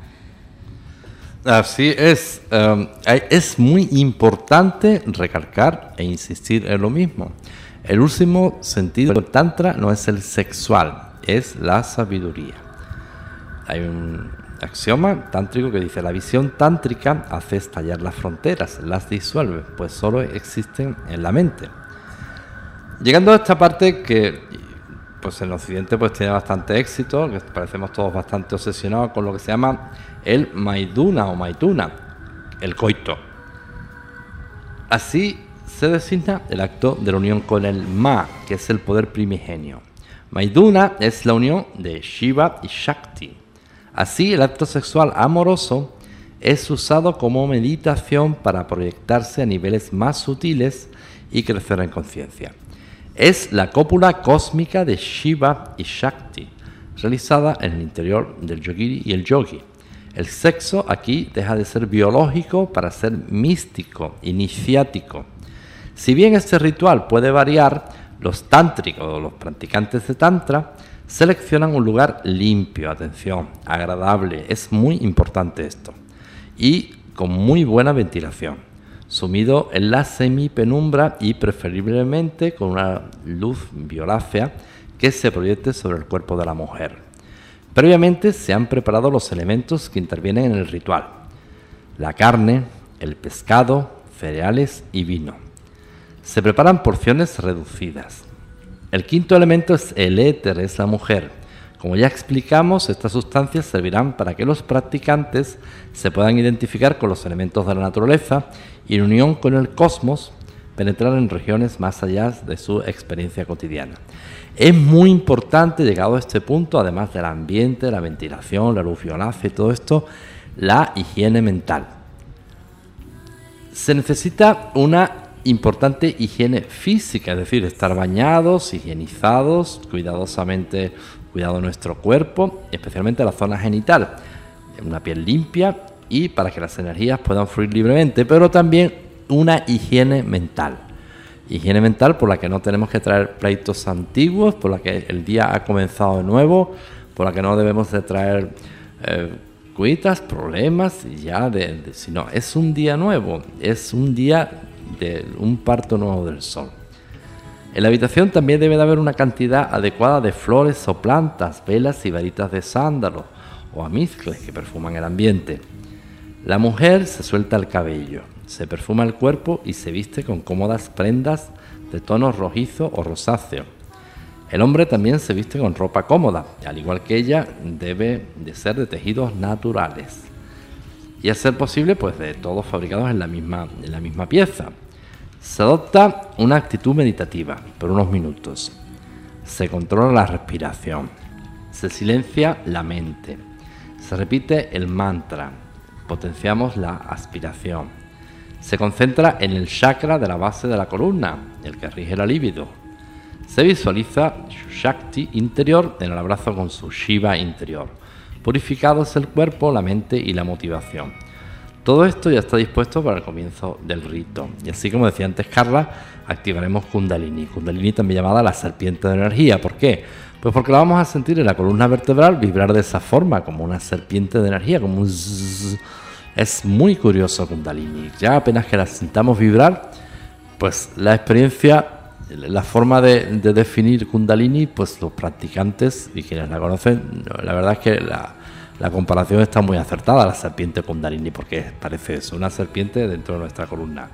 Así es, um, es muy importante recalcar e insistir en lo mismo. El último sentido del Tantra no es el sexual, es la sabiduría. Hay un, axioma tántrico que dice, la visión tántrica hace estallar las fronteras, las disuelve, pues solo existen en la mente. Llegando a esta parte que pues en Occidente pues tiene bastante éxito, que parecemos todos bastante obsesionados con lo que se llama el Maiduna o Maituna, el coito. Así se designa el acto de la unión con el Ma, que es el poder primigenio. Maiduna es la unión de Shiva y Shakti. Así, el acto sexual amoroso es usado como meditación para proyectarse a niveles más sutiles y crecer en conciencia. Es la cópula cósmica de Shiva y Shakti, realizada en el interior del yogiri y el yogi. El sexo aquí deja de ser biológico para ser místico, iniciático. Si bien este ritual puede variar, los tántricos o los practicantes de tantra seleccionan un lugar limpio, atención, agradable, es muy importante esto, y con muy buena ventilación, sumido en la semipenumbra y preferiblemente con una luz violácea que se proyecte sobre el cuerpo de la mujer. Previamente se han preparado los elementos que intervienen en el ritual, la carne, el pescado, cereales y vino. Se preparan porciones reducidas. El quinto elemento es el éter, es la mujer. Como ya explicamos, estas sustancias servirán para que los practicantes se puedan identificar con los elementos de la naturaleza y en unión con el cosmos penetrar en regiones más allá de su experiencia cotidiana. Es muy importante, llegado a este punto, además del ambiente, la ventilación, la luz violácea y todo esto, la higiene mental. Se necesita una importante higiene física, es decir, estar bañados, higienizados, cuidadosamente cuidado nuestro cuerpo, especialmente la zona genital, una piel limpia y para que las energías puedan fluir libremente, pero también una higiene mental. Higiene mental por la que no tenemos que traer pleitos antiguos, por la que el día ha comenzado de nuevo, por la que no debemos de traer eh, cuitas, problemas, y ya de, sino es un día nuevo, es un día de un parto nuevo del sol. En la habitación también debe de haber una cantidad adecuada de flores o plantas, velas y varitas de sándalo o amizcles que perfuman el ambiente. La mujer se suelta el cabello, se perfuma el cuerpo y se viste con cómodas prendas de tono rojizo o rosáceo. El hombre también se viste con ropa cómoda, al igual que ella debe de ser de tejidos naturales y a ser posible pues de todos fabricados en la misma, en la misma pieza. Se adopta una actitud meditativa por unos minutos. Se controla la respiración. Se silencia la mente. Se repite el mantra. Potenciamos la aspiración. Se concentra en el chakra de la base de la columna, el que rige la libido. Se visualiza su Shakti interior en el abrazo con su Shiva interior purificados el cuerpo, la mente y la motivación. Todo esto ya está dispuesto para el comienzo del rito. Y así como decía antes Carla, activaremos Kundalini. Kundalini también llamada la serpiente de energía. ¿Por qué? Pues porque la vamos a sentir en la columna vertebral vibrar de esa forma, como una serpiente de energía, como un Es muy curioso Kundalini. Ya apenas que la sintamos vibrar, pues la experiencia la forma de, definir Kundalini, pues los practicantes y quienes la conocen, la verdad es que la, comparación está muy acertada, la serpiente Kundalini, porque parece eso, una serpiente dentro de nuestra columna.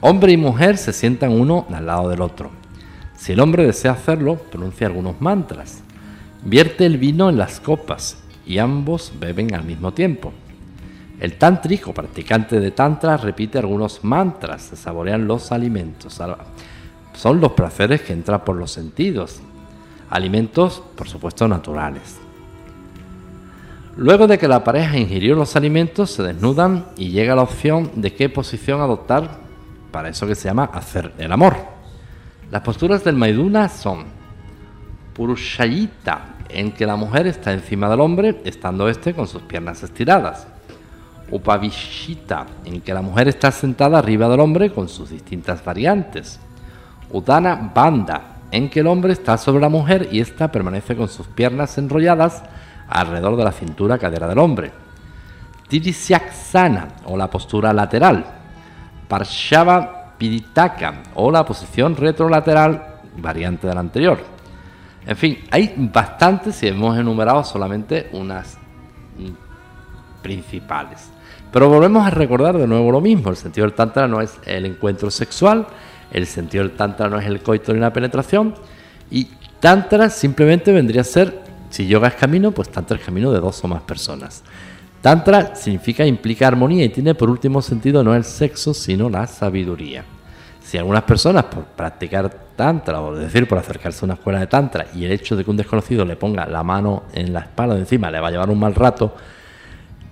Hombre y mujer se sientan uno al lado del otro. Si el hombre desea hacerlo, pronuncia algunos mantras. Vierte el vino en las copas y ambos beben al mismo tiempo. El tántrico, practicante de tantra, repite algunos mantras, se saborean los alimentos son los placeres que entran por los sentidos. Alimentos, por supuesto, naturales. Luego de que la pareja ingirió los alimentos, se desnudan y llega la opción de qué posición adoptar para eso que se llama hacer el amor. Las posturas del Maiduna son Purushayita, en que la mujer está encima del hombre, estando éste con sus piernas estiradas. Upavishita, en que la mujer está sentada arriba del hombre con sus distintas variantes. Udana Banda, en que el hombre está sobre la mujer y ésta permanece con sus piernas enrolladas alrededor de la cintura cadera del hombre. Tirisyaksana, o la postura lateral. Parshava Piditaka, o la posición retrolateral, variante de la anterior. En fin, hay bastantes y hemos enumerado solamente unas principales. Pero volvemos a recordar de nuevo lo mismo, el sentido del tantra no es el encuentro sexual, el sentido del tantra no es el coito ni la penetración. Y tantra simplemente vendría a ser, si yoga es camino, pues tantra es camino de dos o más personas. Tantra significa implica armonía y tiene por último sentido no el sexo, sino la sabiduría. Si algunas personas por practicar tantra, o decir, por acercarse a una escuela de tantra, y el hecho de que un desconocido le ponga la mano en la espalda de encima le va a llevar un mal rato,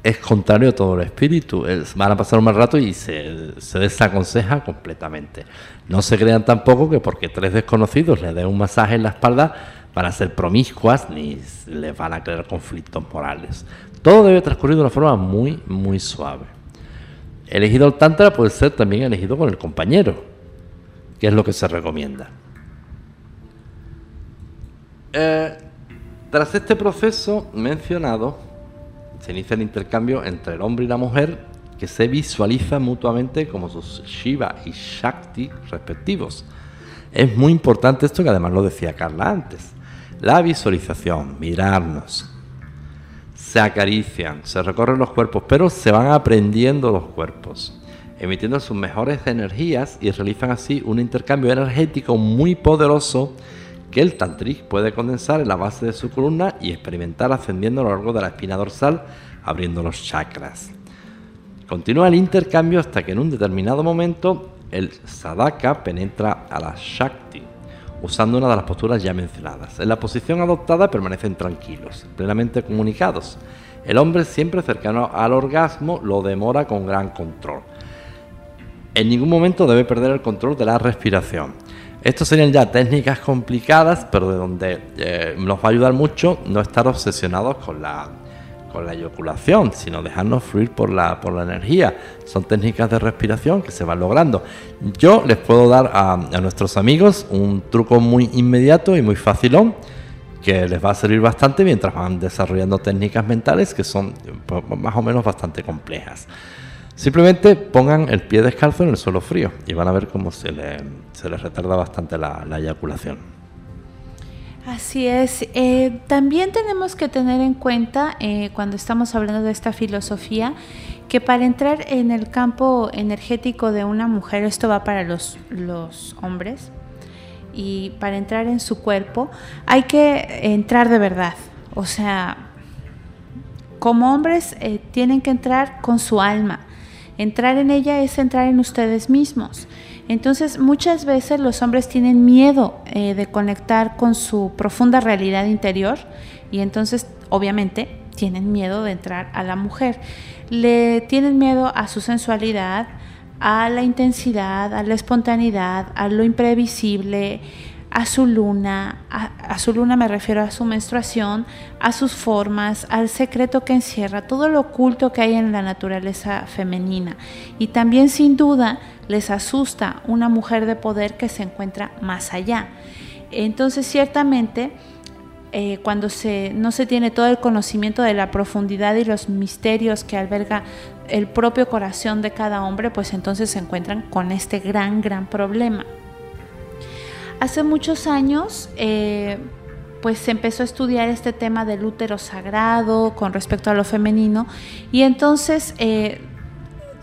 es contrario a todo el espíritu. van a pasar un mal rato y se, desaconseja completamente. No se crean tampoco que porque tres desconocidos le den un masaje en la espalda van a ser promiscuas ni les van a crear conflictos morales. Todo debe transcurrir de una forma muy, muy suave. Elegido el Tantra puede ser también elegido con el compañero, que es lo que se recomienda. Eh, tras este proceso mencionado, se inicia el intercambio entre el hombre y la mujer que se visualiza mutuamente como sus Shiva y Shakti respectivos. Es muy importante esto que además lo decía Carla antes. La visualización, mirarnos. Se acarician, se recorren los cuerpos, pero se van aprendiendo los cuerpos, emitiendo sus mejores energías y realizan así un intercambio energético muy poderoso que el tantric puede condensar en la base de su columna y experimentar ascendiendo a lo largo de la espina dorsal, abriendo los chakras. Continúa el intercambio hasta que en un determinado momento el sadaka penetra a la shakti, usando una de las posturas ya mencionadas. En la posición adoptada permanecen tranquilos, plenamente comunicados. El hombre siempre cercano al orgasmo lo demora con gran control. En ningún momento debe perder el control de la respiración. Estos serían ya técnicas complicadas, pero de donde eh, nos va a ayudar mucho no estar obsesionados con la, con la eyaculación, sino dejarnos fluir por la, por la energía. Son técnicas de respiración que se van logrando. Yo les puedo dar a, a nuestros amigos un truco muy inmediato y muy facilón que les va a servir bastante mientras van desarrollando técnicas mentales que son pues, más o menos bastante complejas. Simplemente pongan el pie descalzo en el suelo frío y van a ver cómo se, se les retarda bastante la, eyaculación. Así es. Eh, también tenemos que tener en cuenta, eh, cuando estamos hablando de esta filosofía, que para entrar en el campo energético de una mujer, esto va para los, los hombres, y para entrar en su cuerpo, hay que entrar de verdad. O sea, como hombres eh, tienen que entrar con su alma Entrar en ella es entrar en ustedes mismos. Entonces muchas veces los hombres tienen miedo eh, de conectar con su profunda realidad interior y entonces obviamente tienen miedo de entrar a la mujer. Le tienen miedo a su sensualidad, a la intensidad, a la espontaneidad, a lo imprevisible, a su luna, a, su luna me refiero a su menstruación, a sus formas, al secreto que encierra, todo lo oculto que hay en la naturaleza femenina. Y también sin duda les asusta una mujer de poder que se encuentra más allá. Entonces ciertamente eh, cuando se, no se tiene todo el conocimiento de la profundidad y los misterios que alberga el propio corazón de cada hombre, pues entonces se encuentran con este gran, gran problema. Hace muchos años, eh, pues se empezó a estudiar este tema del útero sagrado con respecto a lo femenino y entonces eh,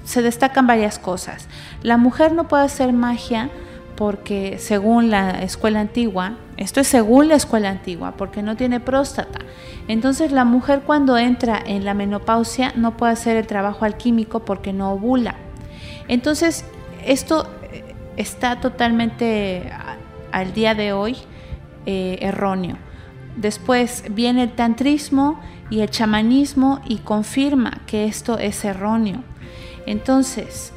se destacan varias cosas. La mujer no puede hacer magia porque según la escuela antigua, esto es según la escuela antigua, porque no tiene próstata. Entonces la mujer cuando entra en la menopausia no puede hacer el trabajo alquímico porque no ovula. Entonces esto eh, está totalmente al día de hoy eh, erróneo. Después viene el tantrismo y el chamanismo y confirma que esto es erróneo. Entonces,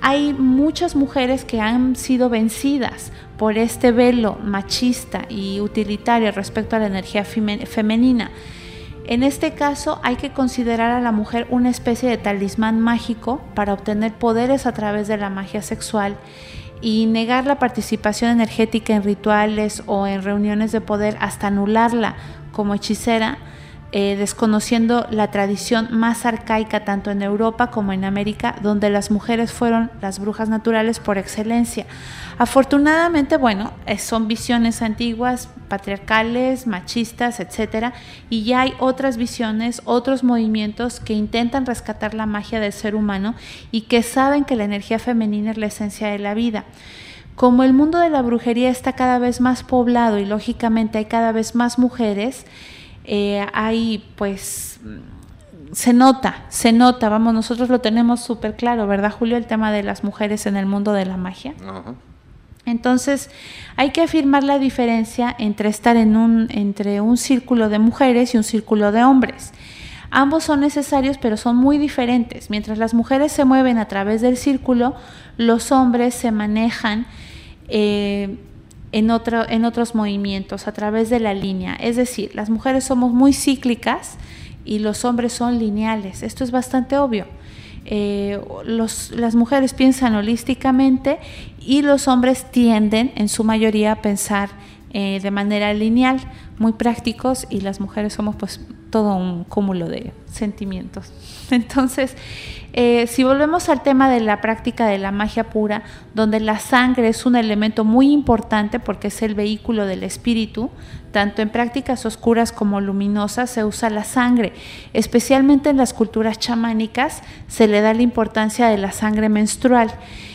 hay muchas mujeres que han sido vencidas por este velo machista y utilitario respecto a la energía femenina. En este caso hay que considerar a la mujer una especie de talismán mágico para obtener poderes a través de la magia sexual y negar la participación energética en rituales o en reuniones de poder hasta anularla como hechicera, eh, desconociendo la tradición más arcaica tanto en Europa como en América, donde las mujeres fueron las brujas naturales por excelencia. Afortunadamente, bueno, eh, son visiones antiguas, patriarcales, machistas, etcétera, y ya hay otras visiones, otros movimientos que intentan rescatar la magia del ser humano y que saben que la energía femenina es la esencia de la vida. Como el mundo de la brujería está cada vez más poblado y lógicamente hay cada vez más mujeres, eh, hay pues se nota, se nota, vamos, nosotros lo tenemos súper claro, ¿verdad, Julio? El tema de las mujeres en el mundo de la magia. Entonces, hay que afirmar la diferencia entre estar en un, entre un círculo de mujeres y un círculo de hombres. Ambos son necesarios, pero son muy diferentes. Mientras las mujeres se mueven a través del círculo, los hombres se manejan eh, en, en otros movimientos, a través de la línea. Es decir, las mujeres somos muy cíclicas y los hombres son lineales. Esto es bastante obvio. Eh, las mujeres piensan holísticamente y los hombres tienden en su mayoría a pensar eh, de manera lineal, muy prácticos y las mujeres somos pues todo un cúmulo de sentimientos. Entonces, eh, si volvemos al tema de la práctica de la magia pura, donde la sangre es un elemento muy importante porque es el vehículo del espíritu, tanto en prácticas oscuras como luminosas se usa la sangre. Especialmente en las culturas chamánicas se le da la importancia de la sangre menstrual.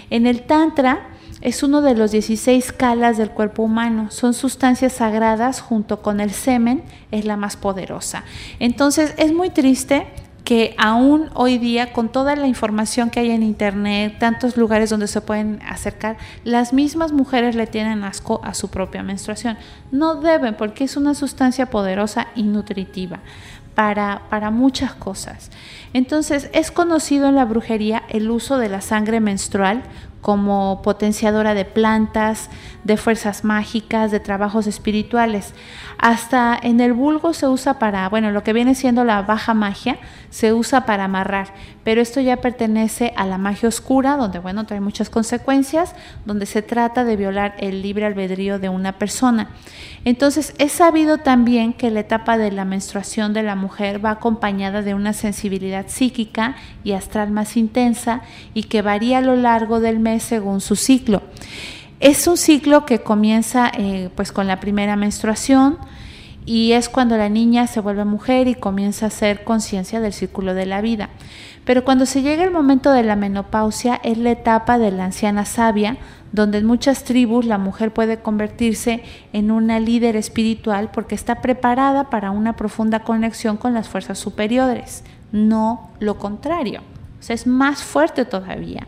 En el Tantra, es uno de los 16 calas del cuerpo humano. Son sustancias sagradas junto con el semen, es la más poderosa. Entonces es muy triste que aún hoy día, con toda la información que hay en Internet, tantos lugares donde se pueden acercar, las mismas mujeres le tienen asco a su propia menstruación. No deben, porque es una sustancia poderosa y nutritiva para, para muchas cosas. Entonces, es conocido en la brujería el uso de la sangre menstrual como potenciadora de plantas, de fuerzas mágicas, de trabajos espirituales. Hasta en el vulgo se usa para, bueno, lo que viene siendo la baja magia, se usa para amarrar, pero esto ya pertenece a la magia oscura, donde, bueno, trae muchas consecuencias, donde se trata de violar el libre albedrío de una persona. Entonces, es sabido también que la etapa de la menstruación de la mujer va acompañada de una sensibilidad psíquica y astral más intensa y que varía a lo largo del mes según su ciclo. Es un ciclo que comienza eh, pues con la primera menstruación y es cuando la niña se vuelve mujer y comienza a hacer conciencia del círculo de la vida. Pero cuando se llega el momento de la menopausia es la etapa de la anciana sabia, donde en muchas tribus la mujer puede convertirse en una líder espiritual porque está preparada para una profunda conexión con las fuerzas superiores, no lo contrario. Es más fuerte todavía.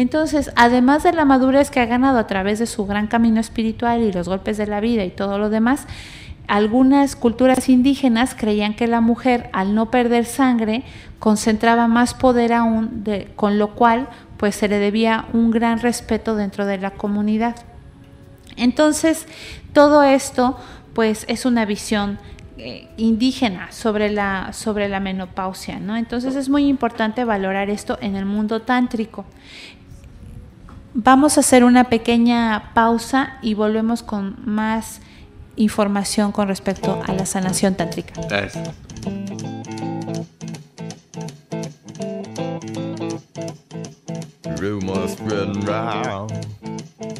Entonces, además de la madurez que ha ganado a través de su gran camino espiritual y los golpes de la vida y todo lo demás, algunas culturas indígenas creían que la mujer, al no perder sangre, concentraba más poder aún, con lo cual pues se le debía un gran respeto dentro de la comunidad. Entonces, todo esto pues es una visión eh, indígena sobre la, sobre la menopausia, ¿no? Entonces es muy importante valorar esto en el mundo tántrico. Vamos a hacer una pequeña pausa y volvemos con más información con respecto a la sanación tántrica. Rumors spreading round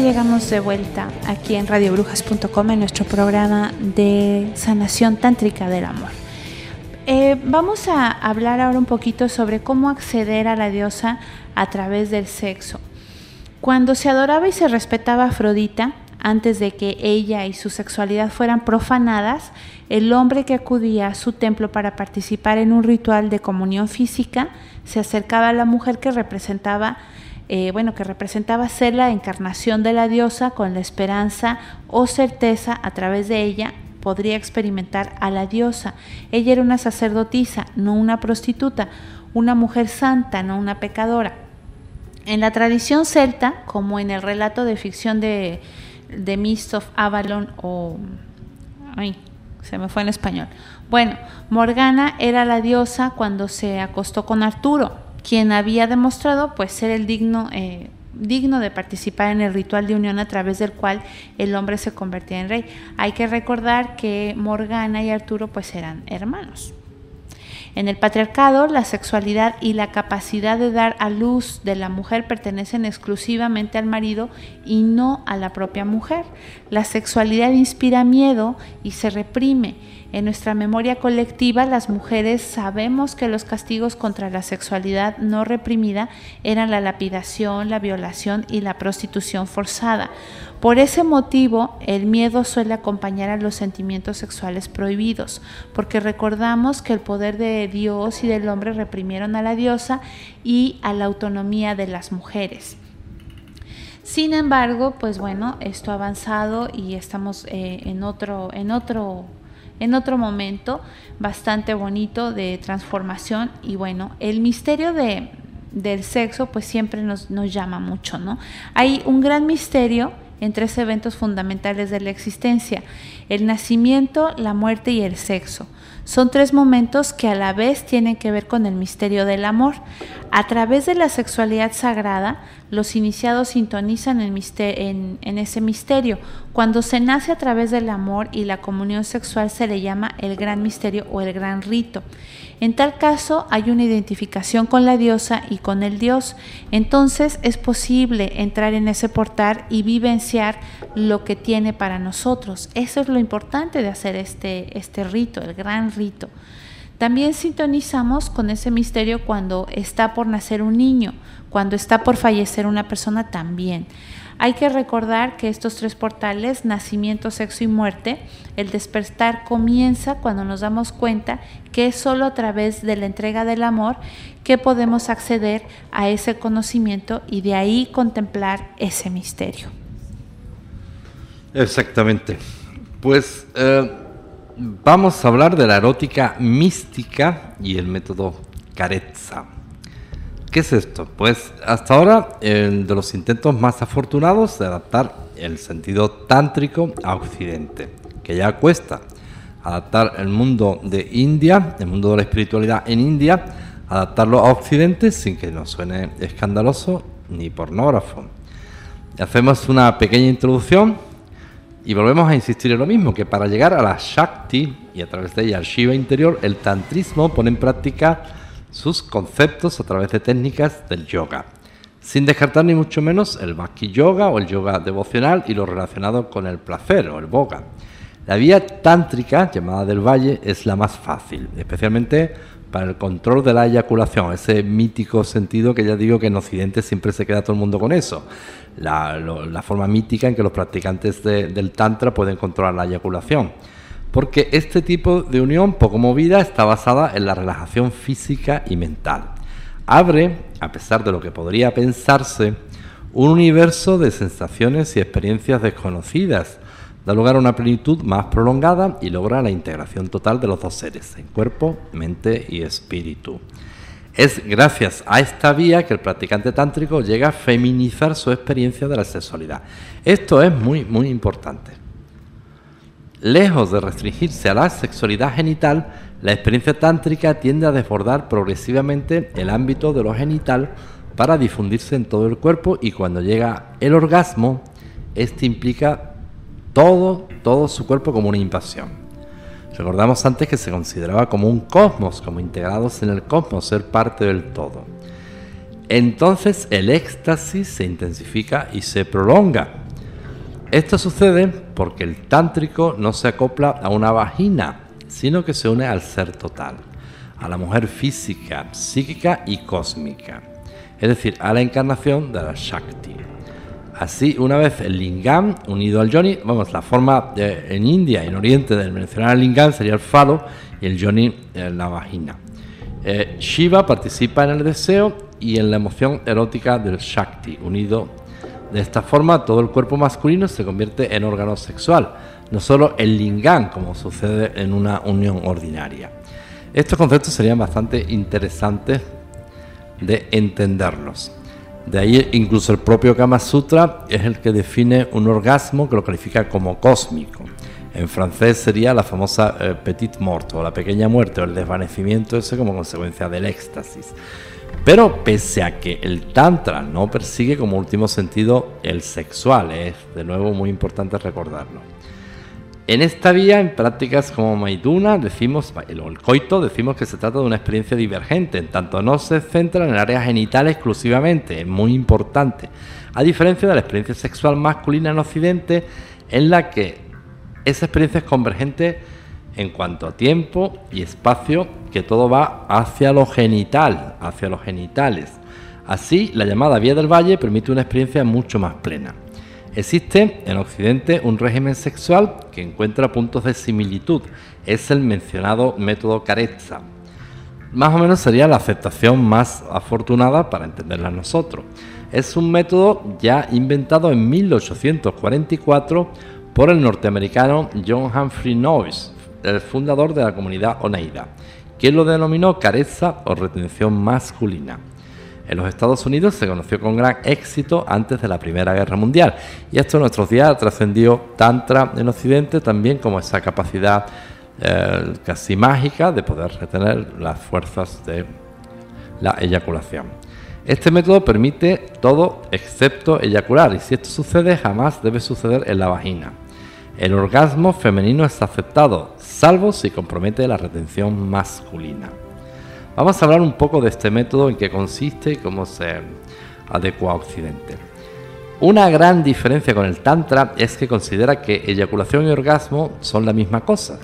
llegamos de vuelta aquí en radiobrujas.com en nuestro programa de sanación tántrica del amor. Eh, vamos a hablar ahora un poquito sobre cómo acceder a la diosa a través del sexo. Cuando se adoraba y se respetaba a Afrodita, antes de que ella y su sexualidad fueran profanadas, el hombre que acudía a su templo para participar en un ritual de comunión física se acercaba a la mujer que representaba eh, bueno, que representaba ser la encarnación de la diosa con la esperanza o certeza a través de ella podría experimentar a la diosa. Ella era una sacerdotisa, no una prostituta, una mujer santa, no una pecadora. En la tradición celta, como en el relato de ficción de, de Mist of Avalon o... Ay, se me fue en español. Bueno, Morgana era la diosa cuando se acostó con Arturo quien había demostrado pues ser el digno, eh, digno de participar en el ritual de unión a través del cual el hombre se convertía en rey. Hay que recordar que Morgana y Arturo pues eran hermanos. En el patriarcado, la sexualidad y la capacidad de dar a luz de la mujer pertenecen exclusivamente al marido y no a la propia mujer. La sexualidad inspira miedo y se reprime en nuestra memoria colectiva, las mujeres sabemos que los castigos contra la sexualidad no reprimida eran la lapidación, la violación y la prostitución forzada. Por ese motivo, el miedo suele acompañar a los sentimientos sexuales prohibidos, porque recordamos que el poder de Dios y del hombre reprimieron a la diosa y a la autonomía de las mujeres. Sin embargo, pues bueno, esto ha avanzado y estamos eh, en otro, en otro en otro momento bastante bonito de transformación y bueno, el misterio de, del sexo pues siempre nos, nos llama mucho, ¿no? Hay un gran misterio en tres eventos fundamentales de la existencia, el nacimiento, la muerte y el sexo. Son tres momentos que a la vez tienen que ver con el misterio del amor. A través de la sexualidad sagrada, los iniciados sintonizan en, ese misterio. Cuando se nace a través del amor y la comunión sexual se le llama el gran misterio o el gran rito. En tal caso hay una identificación con la diosa y con el dios. Entonces es posible entrar en ese portal y vivenciar lo que tiene para nosotros. Eso es lo importante de hacer este, este rito, el gran rito. También sintonizamos con ese misterio cuando está por nacer un niño, cuando está por fallecer una persona también. Hay que recordar que estos tres portales, nacimiento, sexo y muerte, el despertar comienza cuando nos damos cuenta que es solo a través de la entrega del amor que podemos acceder a ese conocimiento y de ahí contemplar ese misterio. Exactamente. Pues eh, vamos a hablar de la erótica mística y el método Carezza. ¿Qué es esto? Pues hasta ahora el de los intentos más afortunados de adaptar el sentido tántrico a Occidente, que ya cuesta adaptar el mundo de India, el mundo de la espiritualidad en India, adaptarlo a Occidente sin que nos suene escandaloso ni pornógrafo. Hacemos una pequeña introducción y volvemos a insistir en lo mismo, que para llegar a la Shakti y a través de ella al Shiva interior, el tantrismo pone en práctica sus conceptos a través de técnicas del yoga, sin descartar ni mucho menos el Bhakti Yoga o el yoga devocional y lo relacionado con el placer o el boga. La vía tántrica, llamada del valle, es la más fácil, especialmente para el control de la eyaculación, ese mítico sentido que ya digo que en Occidente siempre se queda todo el mundo con eso, la, forma mítica en que los practicantes del Tantra pueden controlar la eyaculación porque este tipo de unión poco movida está basada en la relajación física y mental. Abre, a pesar de lo que podría pensarse, un universo de sensaciones y experiencias desconocidas, da lugar a una plenitud más prolongada y logra la integración total de los dos seres, en cuerpo, mente y espíritu. Es gracias a esta vía que el practicante tántrico llega a feminizar su experiencia de la sexualidad. Esto es muy, muy importante. Lejos de restringirse a la sexualidad genital, la experiencia tántrica tiende a desbordar progresivamente el ámbito de lo genital para difundirse en todo el cuerpo y cuando llega el orgasmo, este implica todo, todo su cuerpo como una invasión. Recordamos antes que se consideraba como un cosmos, como integrados en el cosmos, ser parte del todo. entonces el éxtasis se intensifica y se prolonga. Esto sucede porque el tántrico no se acopla a una vagina, sino que se une al ser total, a la mujer física, psíquica y cósmica, es decir, a la encarnación de la Shakti. Así, una vez el lingam unido al yoni, vamos, la forma en India en Oriente del mencionar el lingam sería el falo y el yoni en la vagina. Eh, Shiva participa en el deseo y en la emoción erótica del Shakti, unido de esta forma todo el cuerpo masculino se convierte en órgano sexual, no solo el lingam como sucede en una unión ordinaria. Estos conceptos serían bastante interesantes de entenderlos. De ahí incluso el propio Kama Sutra es el que define un orgasmo que lo califica como cósmico. En francés sería la famosa eh, petite mort o la pequeña muerte o el desvanecimiento ese como consecuencia del éxtasis. Pero pese a que el tantra no persigue como último sentido el sexual, es de nuevo muy importante recordarlo. En esta vía, en prácticas como Maiduna, decimos, el coito, decimos que se trata de una experiencia divergente, en tanto no se centra en el área genital exclusivamente, es muy importante, a diferencia de la experiencia sexual masculina en Occidente, en la que esa experiencia es convergente en cuanto a tiempo y espacio, que todo va hacia lo genital, hacia los genitales. Así, la llamada Vía del Valle permite una experiencia mucho más plena. Existe en Occidente un régimen sexual que encuentra puntos de similitud. Es el mencionado método Carezza. Más o menos sería la aceptación más afortunada para entenderla nosotros. Es un método ya inventado en 1844 por el norteamericano John Humphrey Noyes, el fundador de la comunidad Oneida, quien lo denominó careza o retención masculina. En los Estados Unidos se conoció con gran éxito antes de la Primera Guerra Mundial y esto en nuestros días trascendió Tantra en Occidente también como esa capacidad eh, casi mágica de poder retener las fuerzas de la eyaculación. Este método permite todo excepto eyacular y si esto sucede jamás debe suceder en la vagina. El orgasmo femenino es aceptado, salvo si compromete la retención masculina. Vamos a hablar un poco de este método, en qué consiste y cómo se adecua a Occidente. Una gran diferencia con el Tantra es que considera que eyaculación y orgasmo son la misma cosa,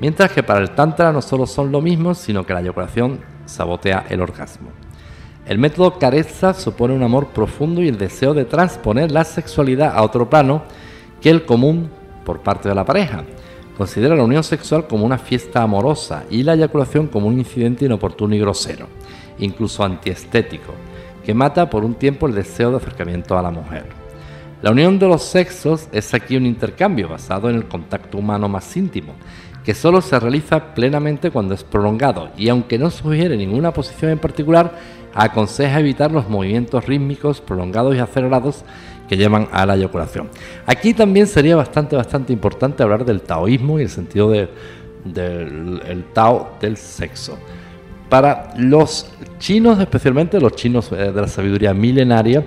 mientras que para el Tantra no solo son lo mismo, sino que la eyaculación sabotea el orgasmo. El método Careza supone un amor profundo y el deseo de transponer la sexualidad a otro plano que el común por parte de la pareja, Considera la unión sexual como una fiesta amorosa y la eyaculación como un incidente inoportuno y grosero, incluso antiestético, que mata por un tiempo el deseo de acercamiento a la mujer. La unión de los sexos es aquí un intercambio basado en el contacto humano más íntimo, que solo se realiza plenamente cuando es prolongado y aunque no sugiere ninguna posición en particular, aconseja evitar los movimientos rítmicos prolongados y acelerados que llevan a la eyaculación. Aquí también sería bastante, bastante importante hablar del taoísmo y el sentido del el tao del sexo. Para los chinos, especialmente los chinos eh, de la sabiduría milenaria,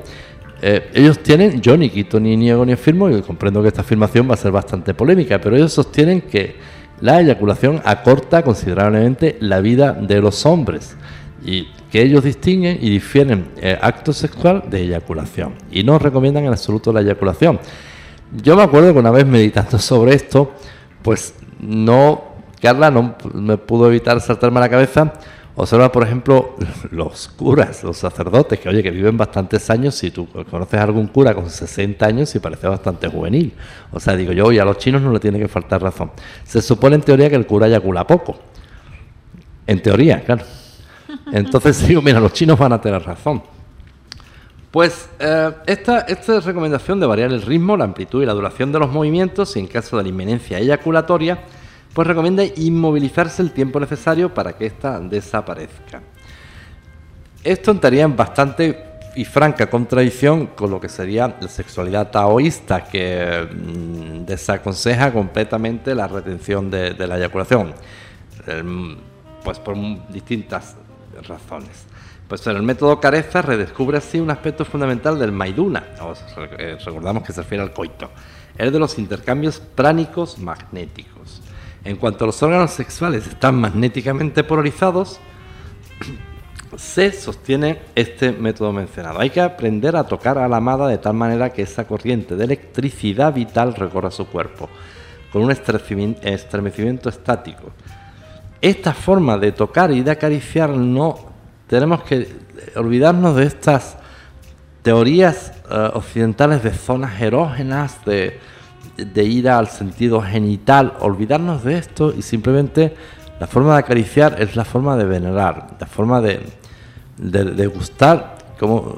eh, ellos tienen, yo ni quito ni niego ni afirmo, y comprendo que esta afirmación va a ser bastante polémica, pero ellos sostienen que la eyaculación acorta considerablemente la vida de los hombres y que ellos distinguen y difieren eh, acto sexual de eyaculación y no recomiendan en absoluto la eyaculación. Yo me acuerdo que una vez meditando sobre esto, pues no, Carla no me pudo evitar saltarme a la cabeza. Observa, por ejemplo, los curas, los sacerdotes, que oye, que viven bastantes años, si tú conoces a algún cura con 60 años y parece bastante juvenil. O sea, digo yo, oye, a los chinos no le tiene que faltar razón. Se supone en teoría que el cura eyacula poco. En teoría, claro. Entonces digo, mira, los chinos van a tener razón. Pues eh, esta, esta recomendación de variar el ritmo, la amplitud y la duración de los movimientos, y en caso de la inminencia eyaculatoria, pues recomienda inmovilizarse el tiempo necesario para que ésta desaparezca. Esto entraría en bastante y franca contradicción con lo que sería la sexualidad taoísta, que mm, desaconseja completamente la retención de, la eyaculación, pues por distintas razones. Pues en el método Careza redescubre así un aspecto fundamental del Maiduna, eh, recordamos que se refiere al coito, el de los intercambios pránicos magnéticos. En cuanto los órganos sexuales están magnéticamente polarizados, se sostiene este método mencionado. Hay que aprender a tocar a la amada de tal manera que esa corriente de electricidad vital recorra su cuerpo, con un estremecimiento estático. Esta forma de tocar y de acariciar no tenemos que olvidarnos de estas teorías eh, occidentales de zonas erógenas, de, ir al sentido genital, olvidarnos de esto y simplemente la forma de acariciar es la forma de venerar, la forma de, de, gustar. Como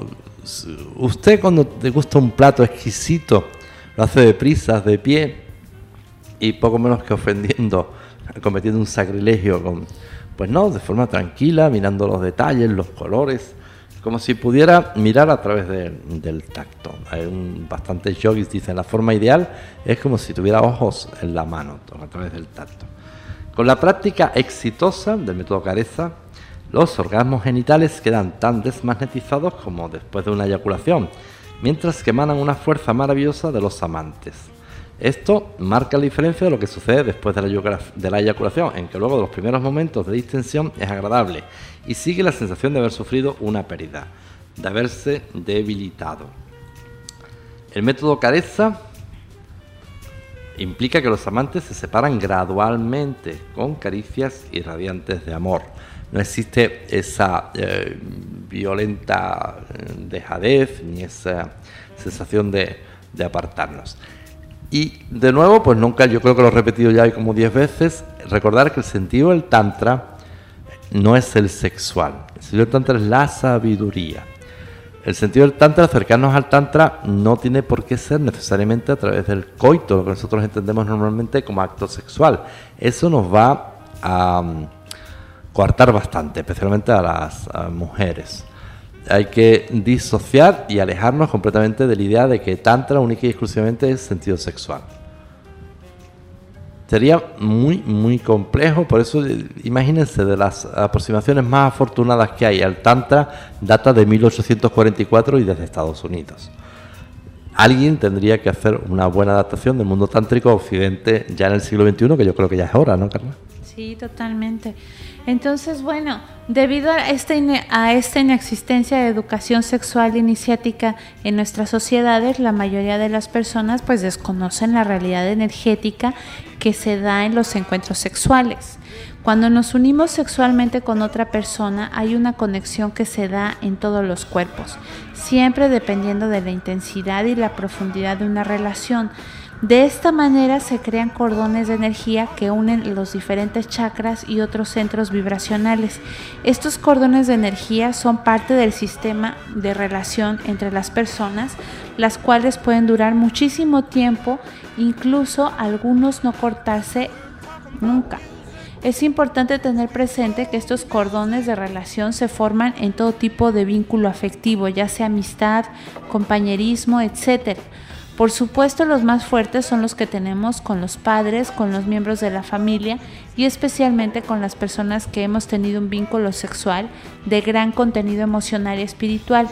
usted cuando te gusta un plato exquisito, lo hace de prisas, de pie y poco menos que ofendiendo, cometiendo un sacrilegio con, pues no, de forma tranquila, mirando los detalles, los colores, como si pudiera mirar a través del tacto. Hay bastantes yogis dicen la forma ideal es como si tuviera ojos en la mano, a través del tacto. Con la práctica exitosa del método Careza, los orgasmos genitales quedan tan desmagnetizados como después de una eyaculación, mientras que emanan una fuerza maravillosa de los amantes. Esto marca la diferencia de lo que sucede después de la, eyaculación, en que luego de los primeros momentos de distensión es agradable y sigue la sensación de haber sufrido una pérdida, de haberse debilitado. El método Careza implica que los amantes se separan gradualmente con caricias irradiantes de amor. No existe esa eh, violenta eh, dejadez ni esa sensación de, apartarnos. Y de nuevo, pues nunca, yo creo que lo he repetido ya como diez veces, recordar que el sentido del Tantra no es el sexual. El sentido del Tantra es la sabiduría. El sentido del Tantra, acercarnos al Tantra, no tiene por qué ser necesariamente a través del coito, lo que nosotros entendemos normalmente como acto sexual. Eso nos va a um, coartar bastante, especialmente a las mujeres. Hay que disociar y alejarnos completamente de la idea de que Tantra única y exclusivamente es sentido sexual. Sería muy, muy complejo, por eso eh, imagínense, de las aproximaciones más afortunadas que hay al Tantra, data de 1844 y desde Estados Unidos. Alguien tendría que hacer una buena adaptación del mundo tántrico a Occidente ya en el siglo XXI, que yo creo que ya es hora, ¿no, Carla? Sí, totalmente. Entonces, bueno, debido a esta, inexistencia de educación sexual iniciática en nuestras sociedades, la mayoría de las personas pues desconocen la realidad energética que se da en los encuentros sexuales. Cuando nos unimos sexualmente con otra persona, hay una conexión que se da en todos los cuerpos, siempre dependiendo de la intensidad y la profundidad de una relación. De esta manera se crean cordones de energía que unen los diferentes chakras y otros centros vibracionales. Estos cordones de energía son parte del sistema de relación entre las personas, las cuales pueden durar muchísimo tiempo, incluso algunos no cortarse nunca. Es importante tener presente que estos cordones de relación se forman en todo tipo de vínculo afectivo, ya sea amistad, compañerismo, etc. Por supuesto, los más fuertes son los que tenemos con los padres, con los miembros de la familia y especialmente con las personas que hemos tenido un vínculo sexual de gran contenido emocional y espiritual.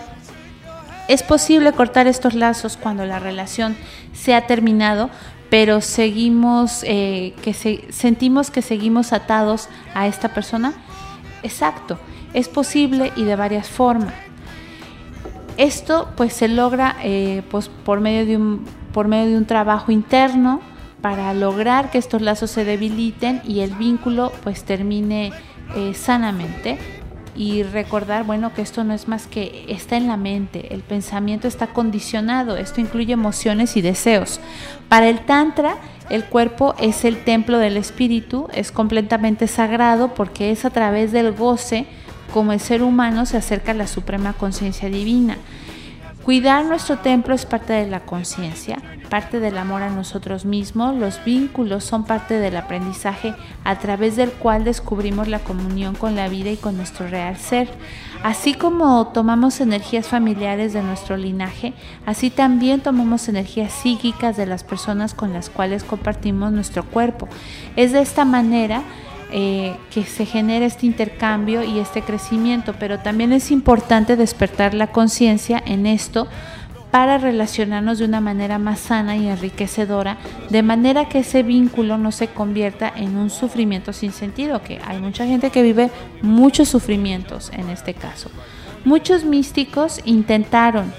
Es posible cortar estos lazos cuando la relación se ha terminado, pero seguimos, eh, que sentimos que seguimos atados a esta persona. Exacto, es posible y de varias formas. Esto pues se logra eh, pues, por, medio de un, por medio de un trabajo interno para lograr que estos lazos se debiliten y el vínculo pues termine eh, sanamente y recordar, bueno, que esto no es más que está en la mente, el pensamiento está condicionado, esto incluye emociones y deseos. Para el Tantra, el cuerpo es el templo del espíritu, es completamente sagrado porque es a través del goce como el ser humano se acerca a la suprema conciencia divina. Cuidar nuestro templo es parte de la conciencia, parte del amor a nosotros mismos. Los vínculos son parte del aprendizaje a través del cual descubrimos la comunión con la vida y con nuestro real ser. Así como tomamos energías familiares de nuestro linaje, así también tomamos energías psíquicas de las personas con las cuales compartimos nuestro cuerpo. Es de esta manera eh, que se genere este intercambio y este crecimiento, pero también es importante despertar la conciencia en esto para relacionarnos de una manera más sana y enriquecedora, de manera que ese vínculo no se convierta en un sufrimiento sin sentido, que hay mucha gente que vive muchos sufrimientos en este caso. Muchos místicos intentaron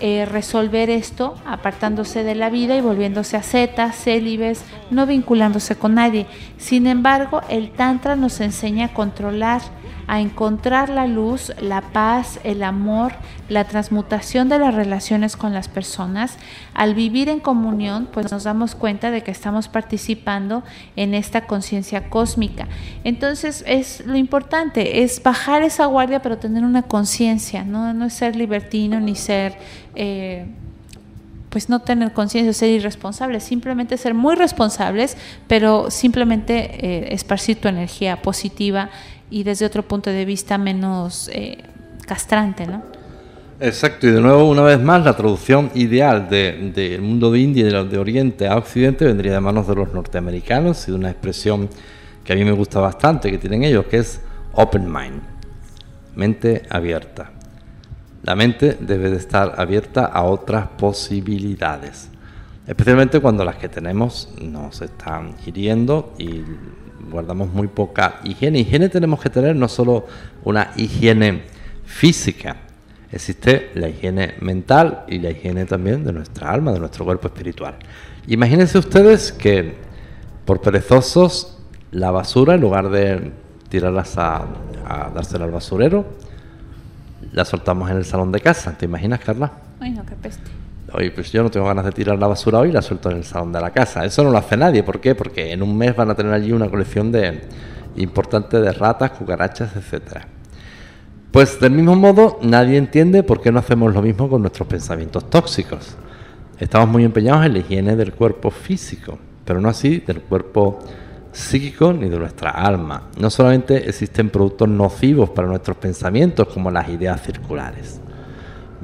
eh, resolver esto apartándose de la vida y volviéndose a ascetas, célibes, no vinculándose con nadie. Sin embargo, el Tantra nos enseña a controlar a encontrar la luz, la paz, el amor, la transmutación de las relaciones con las personas. Al vivir en comunión, pues nos damos cuenta de que estamos participando en esta conciencia cósmica. Entonces, es lo importante, es bajar esa guardia, pero tener una conciencia, ¿no? no es ser libertino ni ser... Eh, pues no tener conciencia, ser irresponsables, simplemente ser muy responsables, pero simplemente eh, esparcir tu energía positiva y desde otro punto de vista menos eh, castrante, ¿no? Exacto, y de nuevo, una vez más, la traducción ideal del de, mundo de India y de, de, Oriente a Occidente vendría de manos de los norteamericanos y de una expresión que a mí me gusta bastante que tienen ellos, que es open mind, mente abierta. La mente debe de estar abierta a otras posibilidades, especialmente cuando las que tenemos nos están hiriendo y guardamos muy poca higiene. Higiene tenemos que tener no solo una higiene física, existe la higiene mental y la higiene también de nuestra alma, de nuestro cuerpo espiritual. Imagínense ustedes que por perezosos la basura, en lugar de tirarlas a, a dársela al basurero, la soltamos en el salón de casa. ¿Te imaginas, Carla? Ay, no, qué peste. Oye, pues yo no tengo ganas de tirar la basura hoy, la suelto en el salón de la casa. Eso no lo hace nadie. ¿Por qué? Porque en un mes van a tener allí una colección de importante de ratas, cucarachas, etcétera. Pues del mismo modo, nadie entiende por qué no hacemos lo mismo con nuestros pensamientos tóxicos. Estamos muy empeñados en la higiene del cuerpo físico, pero no así del cuerpo psíquico ni de nuestra alma. No solamente existen productos nocivos para nuestros pensamientos como las ideas circulares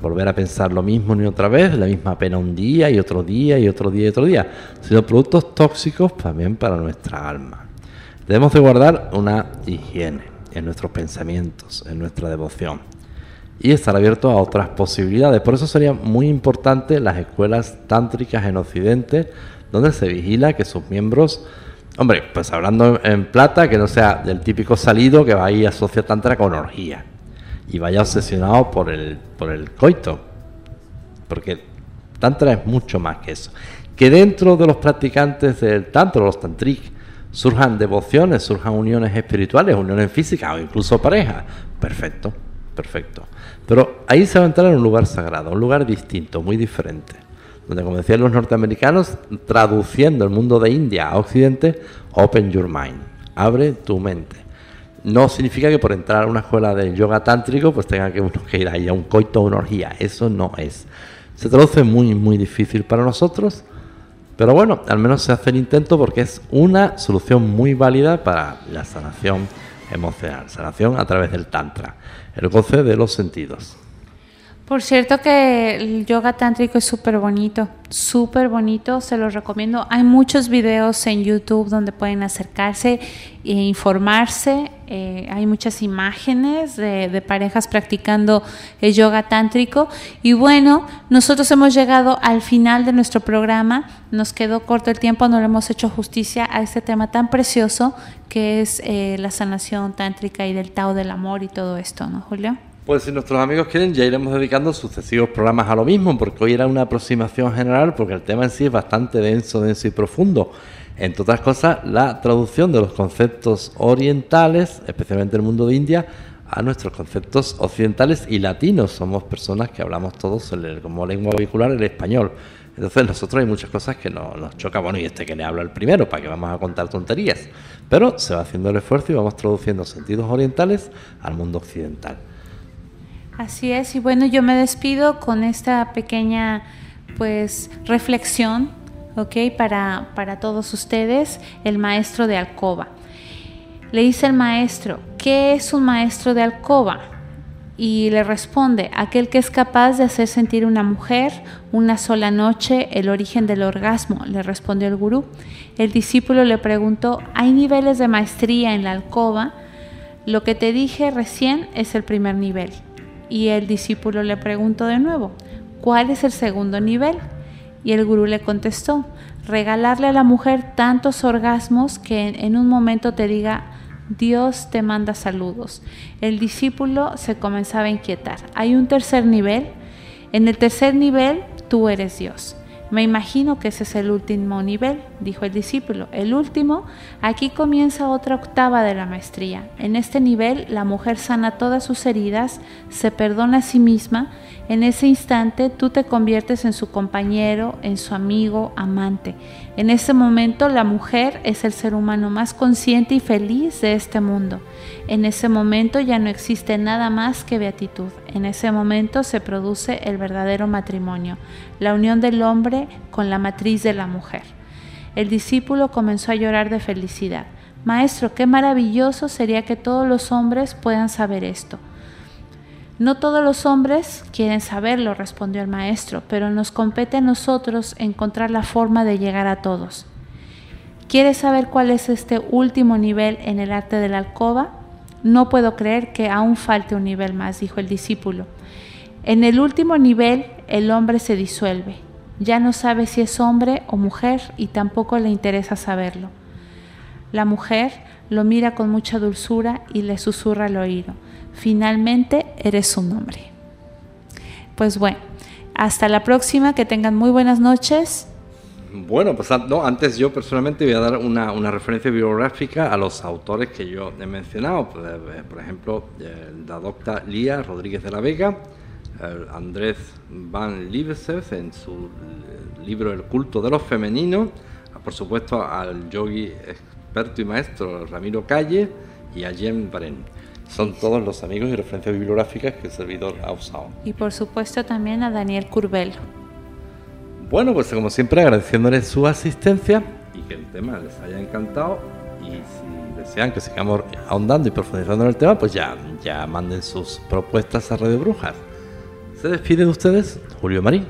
volver a pensar lo mismo ni otra vez, la misma pena un día y otro día y otro día y otro día, sino productos tóxicos también para nuestra alma. Debemos de guardar una higiene en nuestros pensamientos, en nuestra devoción y estar abiertos a otras posibilidades. Por eso sería muy importante las escuelas tántricas en Occidente, donde se vigila que sus miembros, hombre, pues hablando en plata, que no sea del típico salido que va ahí asocia tantra con orgía y vaya obsesionado por el, por el coito. Porque Tantra es mucho más que eso. Que dentro de los practicantes del Tantra, los Tantric, surjan devociones, surjan uniones espirituales, uniones físicas o incluso parejas. Perfecto, perfecto. Pero ahí se va a entrar en un lugar sagrado, un lugar distinto, muy diferente. Donde, como decían los norteamericanos, traduciendo el mundo de India a Occidente, open your mind, abre tu mente no significa que por entrar a una escuela de yoga tántrico pues tenga que uno que ir ahí a un coito o una orgía. Eso no es. Se traduce muy, muy difícil para nosotros, pero bueno, al menos se hace el intento porque es una solución muy válida para la sanación emocional, sanación a través del tantra, el goce de los sentidos. Por cierto que el yoga tántrico es súper bonito, súper bonito, se los recomiendo. Hay muchos videos en YouTube donde pueden acercarse e informarse. Eh, hay muchas imágenes de, parejas practicando el yoga tántrico. Y bueno, nosotros hemos llegado al final de nuestro programa. Nos quedó corto el tiempo, no le hemos hecho justicia a este tema tan precioso que es eh, la sanación tántrica y del Tao del amor y todo esto, ¿no, Julio? Pues si nuestros amigos quieren, ya iremos dedicando sucesivos programas a lo mismo, porque hoy era una aproximación general, porque el tema en sí es bastante denso, denso y profundo. Entre otras cosas, la traducción de los conceptos orientales, especialmente el mundo de India, a nuestros conceptos occidentales y latinos. Somos personas que hablamos todos como lengua vehicular el español. Entonces nosotros hay muchas cosas que nos, nos choca. Bueno, y este que le habla el primero, para que vamos a contar tonterías. Pero se va haciendo el esfuerzo y vamos traduciendo sentidos orientales al mundo occidental. Así es, y bueno, yo me despido con esta pequeña pues reflexión, ¿ok? Para, para todos ustedes, el maestro de alcoba. Le dice el maestro, ¿qué es un maestro de alcoba? Y le responde, aquel que es capaz de hacer sentir una mujer una sola noche el origen del orgasmo, le respondió el gurú. El discípulo le preguntó, ¿hay niveles de maestría en la alcoba? Lo que te dije recién es el primer nivel. Y el discípulo le preguntó de nuevo, ¿cuál es el segundo nivel? Y el gurú le contestó, regalarle a la mujer tantos orgasmos que en un momento te diga, Dios te manda saludos. El discípulo se comenzaba a inquietar. Hay un tercer nivel. En el tercer nivel, tú eres Dios. Me imagino que ese es el último nivel, dijo el discípulo. El último, aquí comienza otra octava de la maestría. En este nivel, la mujer sana todas sus heridas, se perdona a sí misma. En ese instante, tú te conviertes en su compañero, en su amigo, amante. En ese momento, la mujer es el ser humano más consciente y feliz de este mundo. En ese momento ya no existe nada más que beatitud. En ese momento se produce el verdadero matrimonio, la unión del hombre con la matriz de la mujer. El discípulo comenzó a llorar de felicidad. Maestro, qué maravilloso sería que todos los hombres puedan saber esto. No todos los hombres quieren saberlo, respondió el maestro, pero nos compete a nosotros encontrar la forma de llegar a todos. ¿Quieres saber cuál es este último nivel en el arte de la alcoba? No puedo creer que aún falte un nivel más, dijo el discípulo. En el último nivel el hombre se disuelve. Ya no sabe si es hombre o mujer y tampoco le interesa saberlo. La mujer lo mira con mucha dulzura y le susurra al oído. Finalmente eres un hombre. Pues bueno, hasta la próxima, que tengan muy buenas noches bueno, pues no, antes yo personalmente voy a dar una, referencia biográfica a los autores que yo he mencionado. Pues, eh, por ejemplo, la doctora Lía Rodríguez de la Vega, Andrés Van Liebsev en su libro El culto de los femeninos, por supuesto al yogi experto y maestro Ramiro Calle y a Jem Baren. Son todos los amigos y referencias bibliográficas que el servidor ha usado. Y por supuesto también a Daniel Curbelo. Bueno, pues como siempre agradeciéndoles su asistencia y que el tema les haya encantado y si desean que sigamos ahondando y profundizando en el tema, pues ya, ya manden sus propuestas a Radio Brujas. Se despide de ustedes Julio Marín.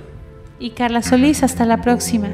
Y Carla Solís, hasta la próxima.